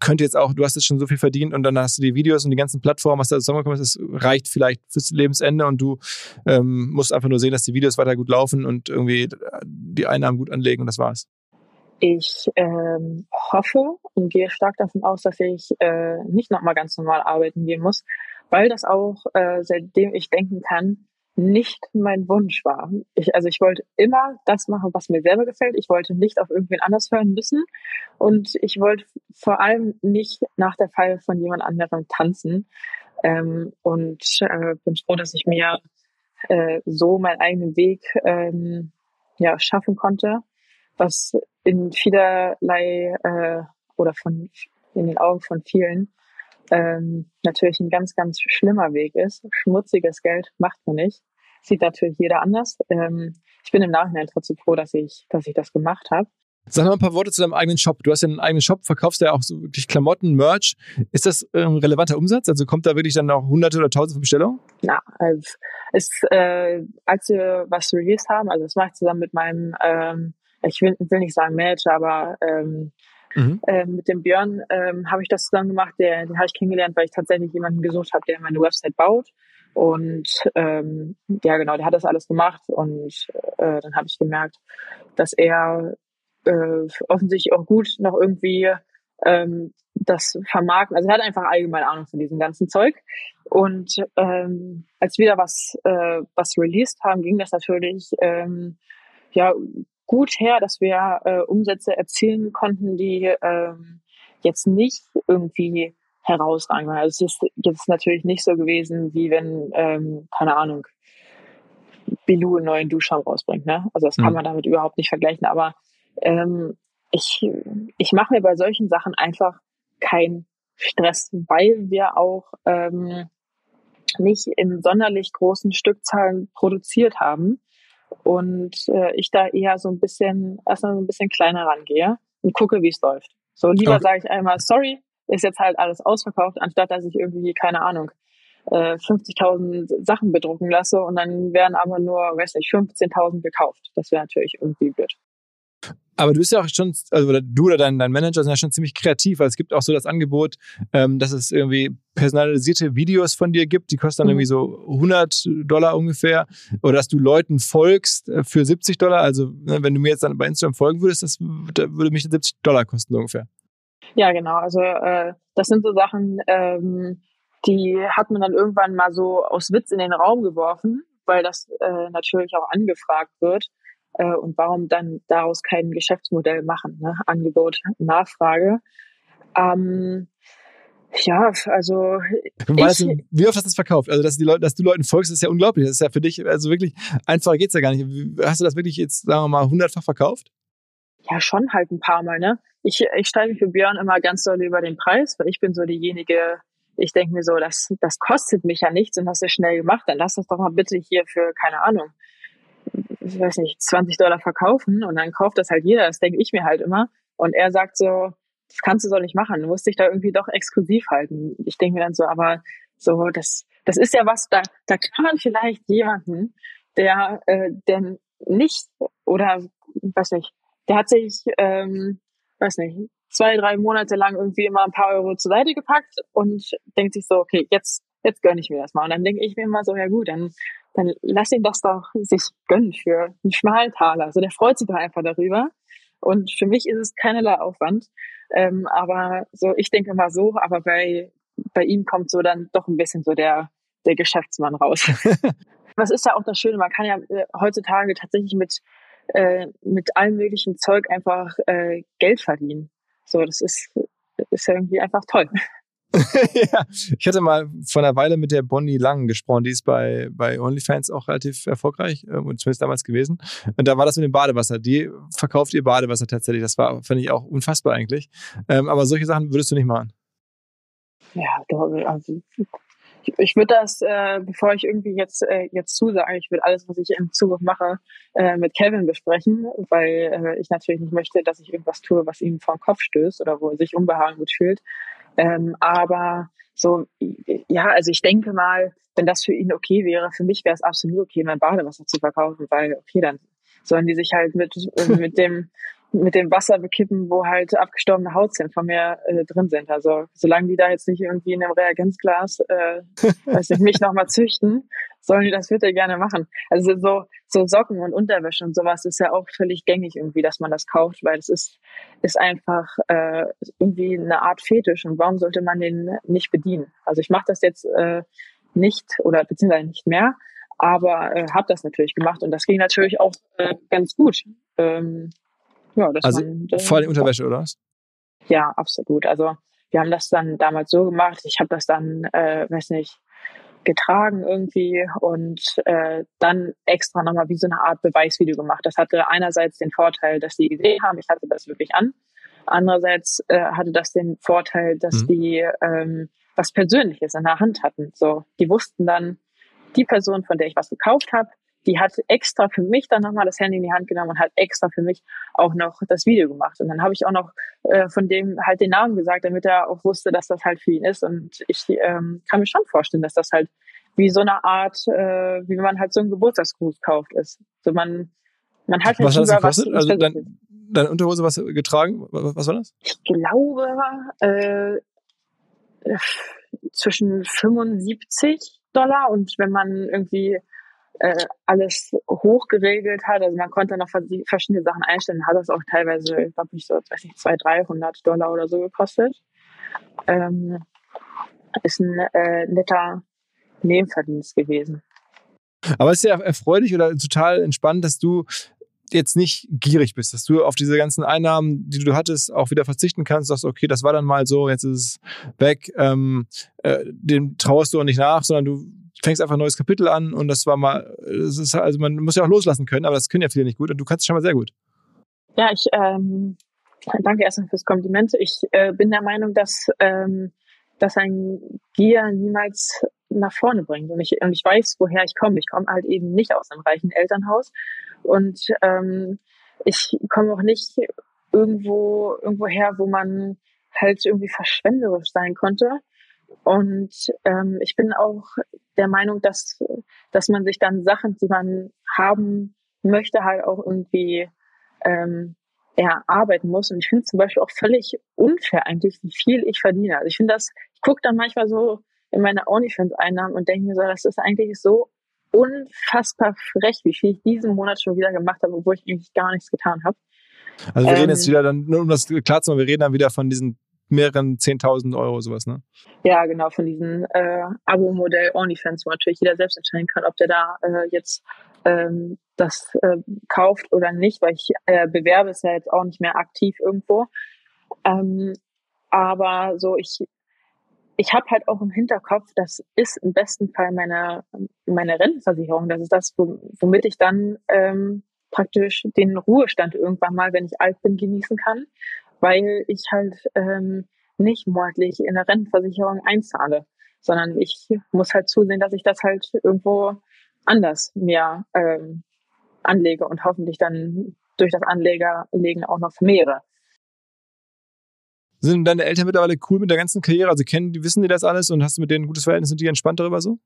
könnte jetzt auch, du hast jetzt schon so viel verdient und dann hast du die Videos und die ganzen Plattformen, was da zusammengekommen ist, das reicht vielleicht fürs Lebensende und du ähm, musst einfach nur sehen, dass die Videos weiter gut laufen und irgendwie die Einnahmen gut anlegen und das war's? Ich ähm, hoffe und gehe stark davon aus, dass ich äh, nicht nochmal ganz normal arbeiten gehen muss, weil das auch, äh, seitdem ich denken kann, nicht mein Wunsch war. Ich, also ich wollte immer das machen, was mir selber gefällt. Ich wollte nicht auf irgendwen anders hören müssen. Und ich wollte vor allem nicht nach der Feier von jemand anderem tanzen. Ähm, und äh, bin froh, dass ich mir äh, so meinen eigenen Weg ähm, ja, schaffen konnte, was in vielerlei äh, oder von in den Augen von vielen ähm, natürlich ein ganz, ganz schlimmer Weg ist. Schmutziges Geld macht man nicht. Sieht natürlich jeder anders. Ähm, ich bin im Nachhinein trotzdem froh, dass ich, dass ich das gemacht habe. Sag mal ein paar Worte zu deinem eigenen Shop. Du hast ja einen eigenen Shop, verkaufst ja auch so wirklich Klamotten, Merch. Ist das ein ähm, relevanter Umsatz? Also kommt da wirklich dann auch hunderte oder tausende von Bestellungen? Ja, also es, äh, als wir was released haben, also das mache ich zusammen mit meinem, ähm, ich will, will nicht sagen Manager, aber ähm, Mhm. Äh, mit dem Björn ähm, habe ich das zusammen gemacht. Der, den habe ich kennengelernt, weil ich tatsächlich jemanden gesucht habe, der meine Website baut. Und ähm, ja, genau, der hat das alles gemacht. Und äh, dann habe ich gemerkt, dass er äh, offensichtlich auch gut noch irgendwie ähm, das vermarkten. Also er hat einfach allgemein Ahnung von diesem ganzen Zeug. Und ähm, als wir da was, äh, was released haben, ging das natürlich ähm, ja gut her, dass wir äh, Umsätze erzielen konnten, die ähm, jetzt nicht irgendwie herausragend waren. Also es ist jetzt natürlich nicht so gewesen, wie wenn, ähm, keine Ahnung, Bilou einen neuen Duschschaum rausbringt. Ne? Also das kann mhm. man damit überhaupt nicht vergleichen. Aber ähm, ich, ich mache mir bei solchen Sachen einfach keinen Stress, weil wir auch ähm, nicht in sonderlich großen Stückzahlen produziert haben und äh, ich da eher so ein bisschen, erstmal so ein bisschen kleiner rangehe und gucke, wie es läuft. So lieber okay. sage ich einmal, sorry, ist jetzt halt alles ausverkauft, anstatt dass ich irgendwie, keine Ahnung, äh, 50.000 Sachen bedrucken lasse und dann werden aber nur, weiß nicht, 15.000 gekauft. Das wäre natürlich irgendwie blöd. Aber du bist ja auch schon, also oder du oder dein, dein Manager sind ja schon ziemlich kreativ, weil es gibt auch so das Angebot, ähm, dass es irgendwie personalisierte Videos von dir gibt, die kosten dann mhm. irgendwie so 100 Dollar ungefähr. Oder dass du Leuten folgst äh, für 70 Dollar. Also ne, wenn du mir jetzt dann bei Instagram folgen würdest, das würde mich 70 Dollar kosten ungefähr. Ja, genau. Also äh, das sind so Sachen, ähm, die hat man dann irgendwann mal so aus Witz in den Raum geworfen, weil das äh, natürlich auch angefragt wird. Äh, und warum dann daraus kein Geschäftsmodell machen? Ne? Angebot, Nachfrage. Ähm, ja, also weißt du, wie oft hast du das verkauft? Also dass, die Leute, dass du Leuten folgst, ist ja unglaublich. Das ist ja für dich, also wirklich, einfacher geht's ja gar nicht. Hast du das wirklich jetzt, sagen wir mal, hundertfach verkauft? Ja, schon halt ein paar Mal, ne? Ich, ich steige für Björn immer ganz doll über den Preis, weil ich bin so diejenige, ich denke mir so, das, das kostet mich ja nichts und hast du schnell gemacht, dann lass das doch mal bitte hier für, keine Ahnung, ich weiß nicht, 20 Dollar verkaufen und dann kauft das halt jeder, das denke ich mir halt immer. Und er sagt so, das kannst du so nicht machen, du musst dich da irgendwie doch exklusiv halten. Ich denke mir dann so, aber so, das, das ist ja was, da, da kann man vielleicht jemanden, der, äh, der nicht, oder weiß nicht, der hat sich, ähm, weiß nicht, zwei, drei Monate lang irgendwie immer ein paar Euro zur Seite gepackt und denkt sich so, okay, jetzt, jetzt gönne ich mir das mal. Und dann denke ich mir immer so, ja gut, dann dann lass ihn das doch sich gönnen für einen schmalen Taler. Also der freut sich doch einfach darüber. Und für mich ist es keinerlei Aufwand. Ähm, aber so, ich denke mal so, aber bei, bei ihm kommt so dann doch ein bisschen so der, der Geschäftsmann raus. Was ist ja auch das Schöne, man kann ja äh, heutzutage tatsächlich mit, äh, mit allem möglichen Zeug einfach äh, Geld verdienen. So, das ist, ist ja irgendwie einfach toll. ja, ich hatte mal vor einer Weile mit der Bonnie Lang gesprochen, die ist bei, bei OnlyFans auch relativ erfolgreich, äh, zumindest damals gewesen. Und da war das mit dem Badewasser. Die verkauft ihr Badewasser tatsächlich. Das war, fand ich auch unfassbar eigentlich. Ähm, aber solche Sachen würdest du nicht machen. Ja, also ich würde das, äh, bevor ich irgendwie jetzt äh, jetzt zusage, ich würde alles, was ich in Zukunft mache, äh, mit Kevin besprechen, weil äh, ich natürlich nicht möchte, dass ich irgendwas tue, was ihm vor den Kopf stößt oder wo er sich unbehagen gut fühlt. Ähm, aber so, ja, also ich denke mal, wenn das für ihn okay wäre, für mich wäre es absolut okay, mein Badewasser zu verkaufen, weil okay, dann sollen die sich halt mit, mit dem, mit dem Wasser bekippen, wo halt abgestorbene Hautzellen von mir äh, drin sind. Also solange die da jetzt nicht irgendwie in einem Reagenzglas, äh, weiß ich, mich nochmal züchten, sollen die das bitte gerne machen. Also so, so Socken und Unterwäsche und sowas ist ja auch völlig gängig irgendwie, dass man das kauft, weil es ist, ist einfach äh, irgendwie eine Art Fetisch und warum sollte man den nicht bedienen? Also ich mache das jetzt äh, nicht oder beziehungsweise nicht mehr, aber äh, habe das natürlich gemacht und das ging natürlich auch äh, ganz gut. Ähm, ja, das also man, äh, vor allem Unterwäsche, oder was? Ja, absolut. Also wir haben das dann damals so gemacht. Ich habe das dann, äh, weiß nicht, getragen irgendwie und äh, dann extra nochmal wie so eine Art Beweisvideo gemacht. Das hatte einerseits den Vorteil, dass die gesehen haben, ich hatte das wirklich an. Andererseits äh, hatte das den Vorteil, dass mhm. die ähm, was Persönliches in der Hand hatten. So, die wussten dann, die Person, von der ich was gekauft habe, die hat extra für mich dann nochmal das Handy in die Hand genommen und hat extra für mich auch noch das Video gemacht. Und dann habe ich auch noch äh, von dem halt den Namen gesagt, damit er auch wusste, dass das halt für ihn ist. Und ich ähm, kann mir schon vorstellen, dass das halt wie so eine Art, äh, wie man halt so einen Geburtstagsgruß kauft ist. So man, man hat was halt hat das gekostet? Also dein, deine Unterhose was getragen? Was war das? Ich glaube äh, zwischen 75 Dollar und wenn man irgendwie äh, alles hochgeregelt hat. Also man konnte noch verschiedene Sachen einstellen. Hat das auch teilweise, glaube ich, so, weiß nicht, 200, 300 Dollar oder so gekostet. Ähm, ist ein äh, netter Nebenverdienst gewesen. Aber es ist ja erfreulich oder total entspannt, dass du jetzt nicht gierig bist, dass du auf diese ganzen Einnahmen, die du hattest, auch wieder verzichten kannst, sagst, okay, das war dann mal so, jetzt ist es weg, ähm, äh, dem trauerst du auch nicht nach, sondern du fängst einfach ein neues Kapitel an und das war mal, es ist also man muss ja auch loslassen können, aber das können ja viele nicht gut und du kannst es schon mal sehr gut. Ja, ich ähm, danke erstmal fürs Kompliment. Ich äh, bin der Meinung, dass ähm, dass ein Gier niemals nach vorne bringt. Und ich, und ich weiß, woher ich komme. Ich komme halt eben nicht aus einem reichen Elternhaus. Und ähm, ich komme auch nicht irgendwo, irgendwo her, wo man halt irgendwie verschwenderisch sein konnte. Und ähm, ich bin auch der Meinung, dass, dass man sich dann Sachen, die man haben möchte, halt auch irgendwie ähm, erarbeiten muss. Und ich finde zum Beispiel auch völlig unfair eigentlich, wie viel ich verdiene. Also ich finde das, ich gucke dann manchmal so in meine OnlyFans-Einnahmen und denke mir so, das ist eigentlich so unfassbar frech, wie viel ich diesen Monat schon wieder gemacht habe, obwohl ich eigentlich gar nichts getan habe. Also wir ähm, reden jetzt ähm, wieder dann, nur um das klar zu machen, wir reden dann wieder von diesen mehreren 10.000 Euro sowas, ne? Ja, genau, von diesem äh, Abo-Modell OnlyFans, wo natürlich jeder selbst entscheiden kann, ob der da äh, jetzt ähm, das äh, kauft oder nicht, weil ich äh, bewerbe es ja jetzt auch nicht mehr aktiv irgendwo. Ähm, aber so, ich, ich habe halt auch im Hinterkopf, das ist im besten Fall meine, meine Rentenversicherung. Das ist das, womit ich dann ähm, praktisch den Ruhestand irgendwann mal, wenn ich alt bin, genießen kann weil ich halt ähm, nicht monatlich in der Rentenversicherung einzahle, sondern ich muss halt zusehen, dass ich das halt irgendwo anders mehr ähm, anlege und hoffentlich dann durch das Anlegerlegen auch noch vermehre. Sind deine Eltern mittlerweile cool mit der ganzen Karriere? Also kennen die, wissen die das alles und hast du mit denen ein gutes Verhältnis? Sind die entspannt darüber so?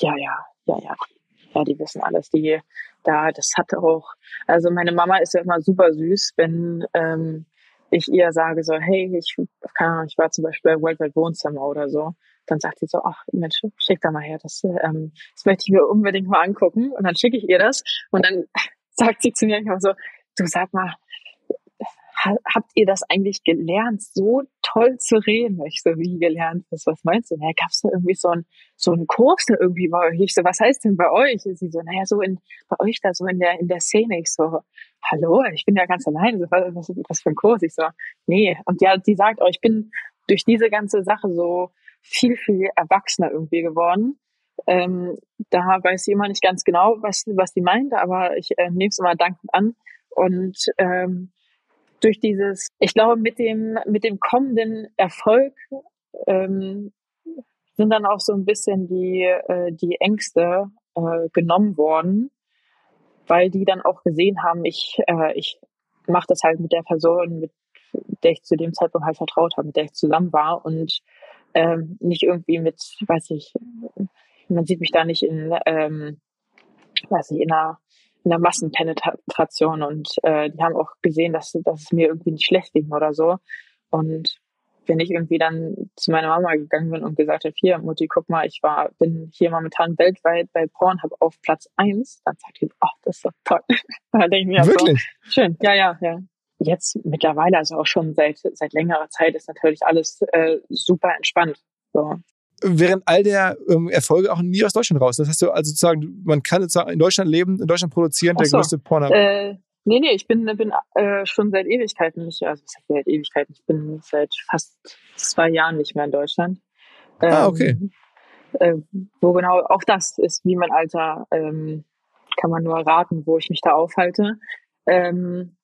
Ja, ja, ja, ja. Ja, die wissen alles. Die, da, das hat auch, also meine Mama ist ja immer super süß, wenn ähm, ich ihr sage so, hey, ich, keine Ahnung, ich war zum Beispiel bei Worldwide Wohnzimmer oder so, dann sagt sie so, ach Mensch, schick da mal her, das, ähm, das möchte ich mir unbedingt mal angucken. Und dann schicke ich ihr das und dann sagt sie zu mir immer so, du sag mal, habt ihr das eigentlich gelernt, so toll zu reden? Ich so, wie gelernt? Was, was meinst du? Naja, gab's da irgendwie so einen so einen Kurs da irgendwie bei euch? Ich so, was heißt denn bei euch? Und sie so, naja, so in, bei euch da so in der, in der Szene. Ich so, hallo, ich bin ja ganz allein. Was, was, was für ein Kurs? Ich so, nee. Und ja, die sagt, oh, ich bin durch diese ganze Sache so viel, viel erwachsener irgendwie geworden. Ähm, da weiß sie immer nicht ganz genau, was, was sie meint, aber ich äh, nehme es immer dankend an. Und ähm, durch dieses, ich glaube, mit dem, mit dem kommenden Erfolg ähm, sind dann auch so ein bisschen die, äh, die Ängste äh, genommen worden, weil die dann auch gesehen haben, ich, äh, ich mache das halt mit der Person, mit der ich zu dem Zeitpunkt halt vertraut habe, mit der ich zusammen war und ähm, nicht irgendwie mit, weiß ich, man sieht mich da nicht in, ähm, weiß ich, in einer in der Massenpenetration und äh, die haben auch gesehen, dass, dass es mir irgendwie nicht schlecht ging oder so. Und wenn ich irgendwie dann zu meiner Mama gegangen bin und gesagt habe, hier, Mutti, guck mal, ich war, bin hier momentan weltweit bei Pornhub auf Platz eins, dann sagt die, ach, das ist doch toll. da denke ich mir Wirklich? So, schön, ja, ja, ja. Jetzt mittlerweile, also auch schon seit, seit längerer Zeit, ist natürlich alles äh, super entspannt. So während all der ähm, Erfolge auch nie aus Deutschland raus. Das heißt du also sozusagen, man kann sozusagen in Deutschland leben, in Deutschland produzieren, so. der größte Porno. Äh, nee, nee, ich bin, bin äh, schon seit Ewigkeiten nicht, also seit Ewigkeiten, ich bin seit fast zwei Jahren nicht mehr in Deutschland. Ähm, ah, okay. Äh, wo genau, auch das ist wie mein Alter, ähm, kann man nur erraten, wo ich mich da aufhalte. Ähm,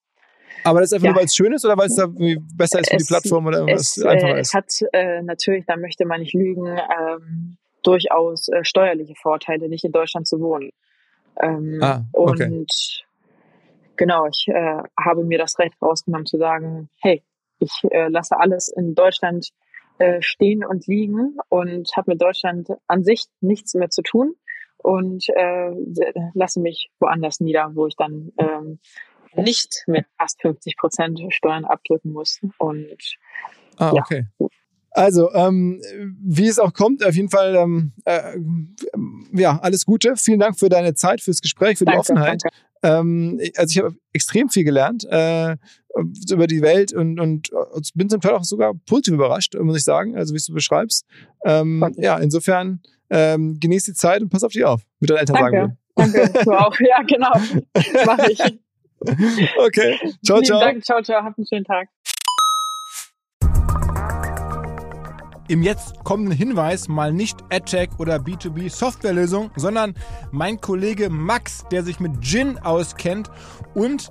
aber das ist einfach ja. nur, weil es schön ist oder weil es da besser ist für die Plattform oder was einfacher ist? Es hat äh, natürlich, da möchte man nicht lügen, ähm, durchaus äh, steuerliche Vorteile, nicht in Deutschland zu wohnen. Ähm, ah, okay. Und genau, ich äh, habe mir das Recht rausgenommen zu sagen, hey, ich äh, lasse alles in Deutschland äh, stehen und liegen und habe mit Deutschland an sich nichts mehr zu tun und äh, lasse mich woanders nieder, wo ich dann ähm, nicht mit fast 50 Prozent Steuern abdrücken muss. Und ah, ja. okay. Also, ähm, wie es auch kommt, auf jeden Fall, ähm, äh, ja, alles Gute. Vielen Dank für deine Zeit, fürs Gespräch, für die Offenheit. Ähm, also ich habe extrem viel gelernt äh, über die Welt und, und, und bin zum Teil auch sogar positiv überrascht, muss ich sagen, also wie du beschreibst. Ähm, ja, insofern ähm, genieß die Zeit und pass auf dich auf, wie deine Eltern Danke. sagen Danke, du auch. Ja, genau. Mach ich. Okay. Ciao, ciao. Dank. Ciao, ciao. Habt einen schönen Tag. Im jetzt kommenden Hinweis mal nicht AdTech oder B2B Softwarelösung, sondern mein Kollege Max, der sich mit Gin auskennt und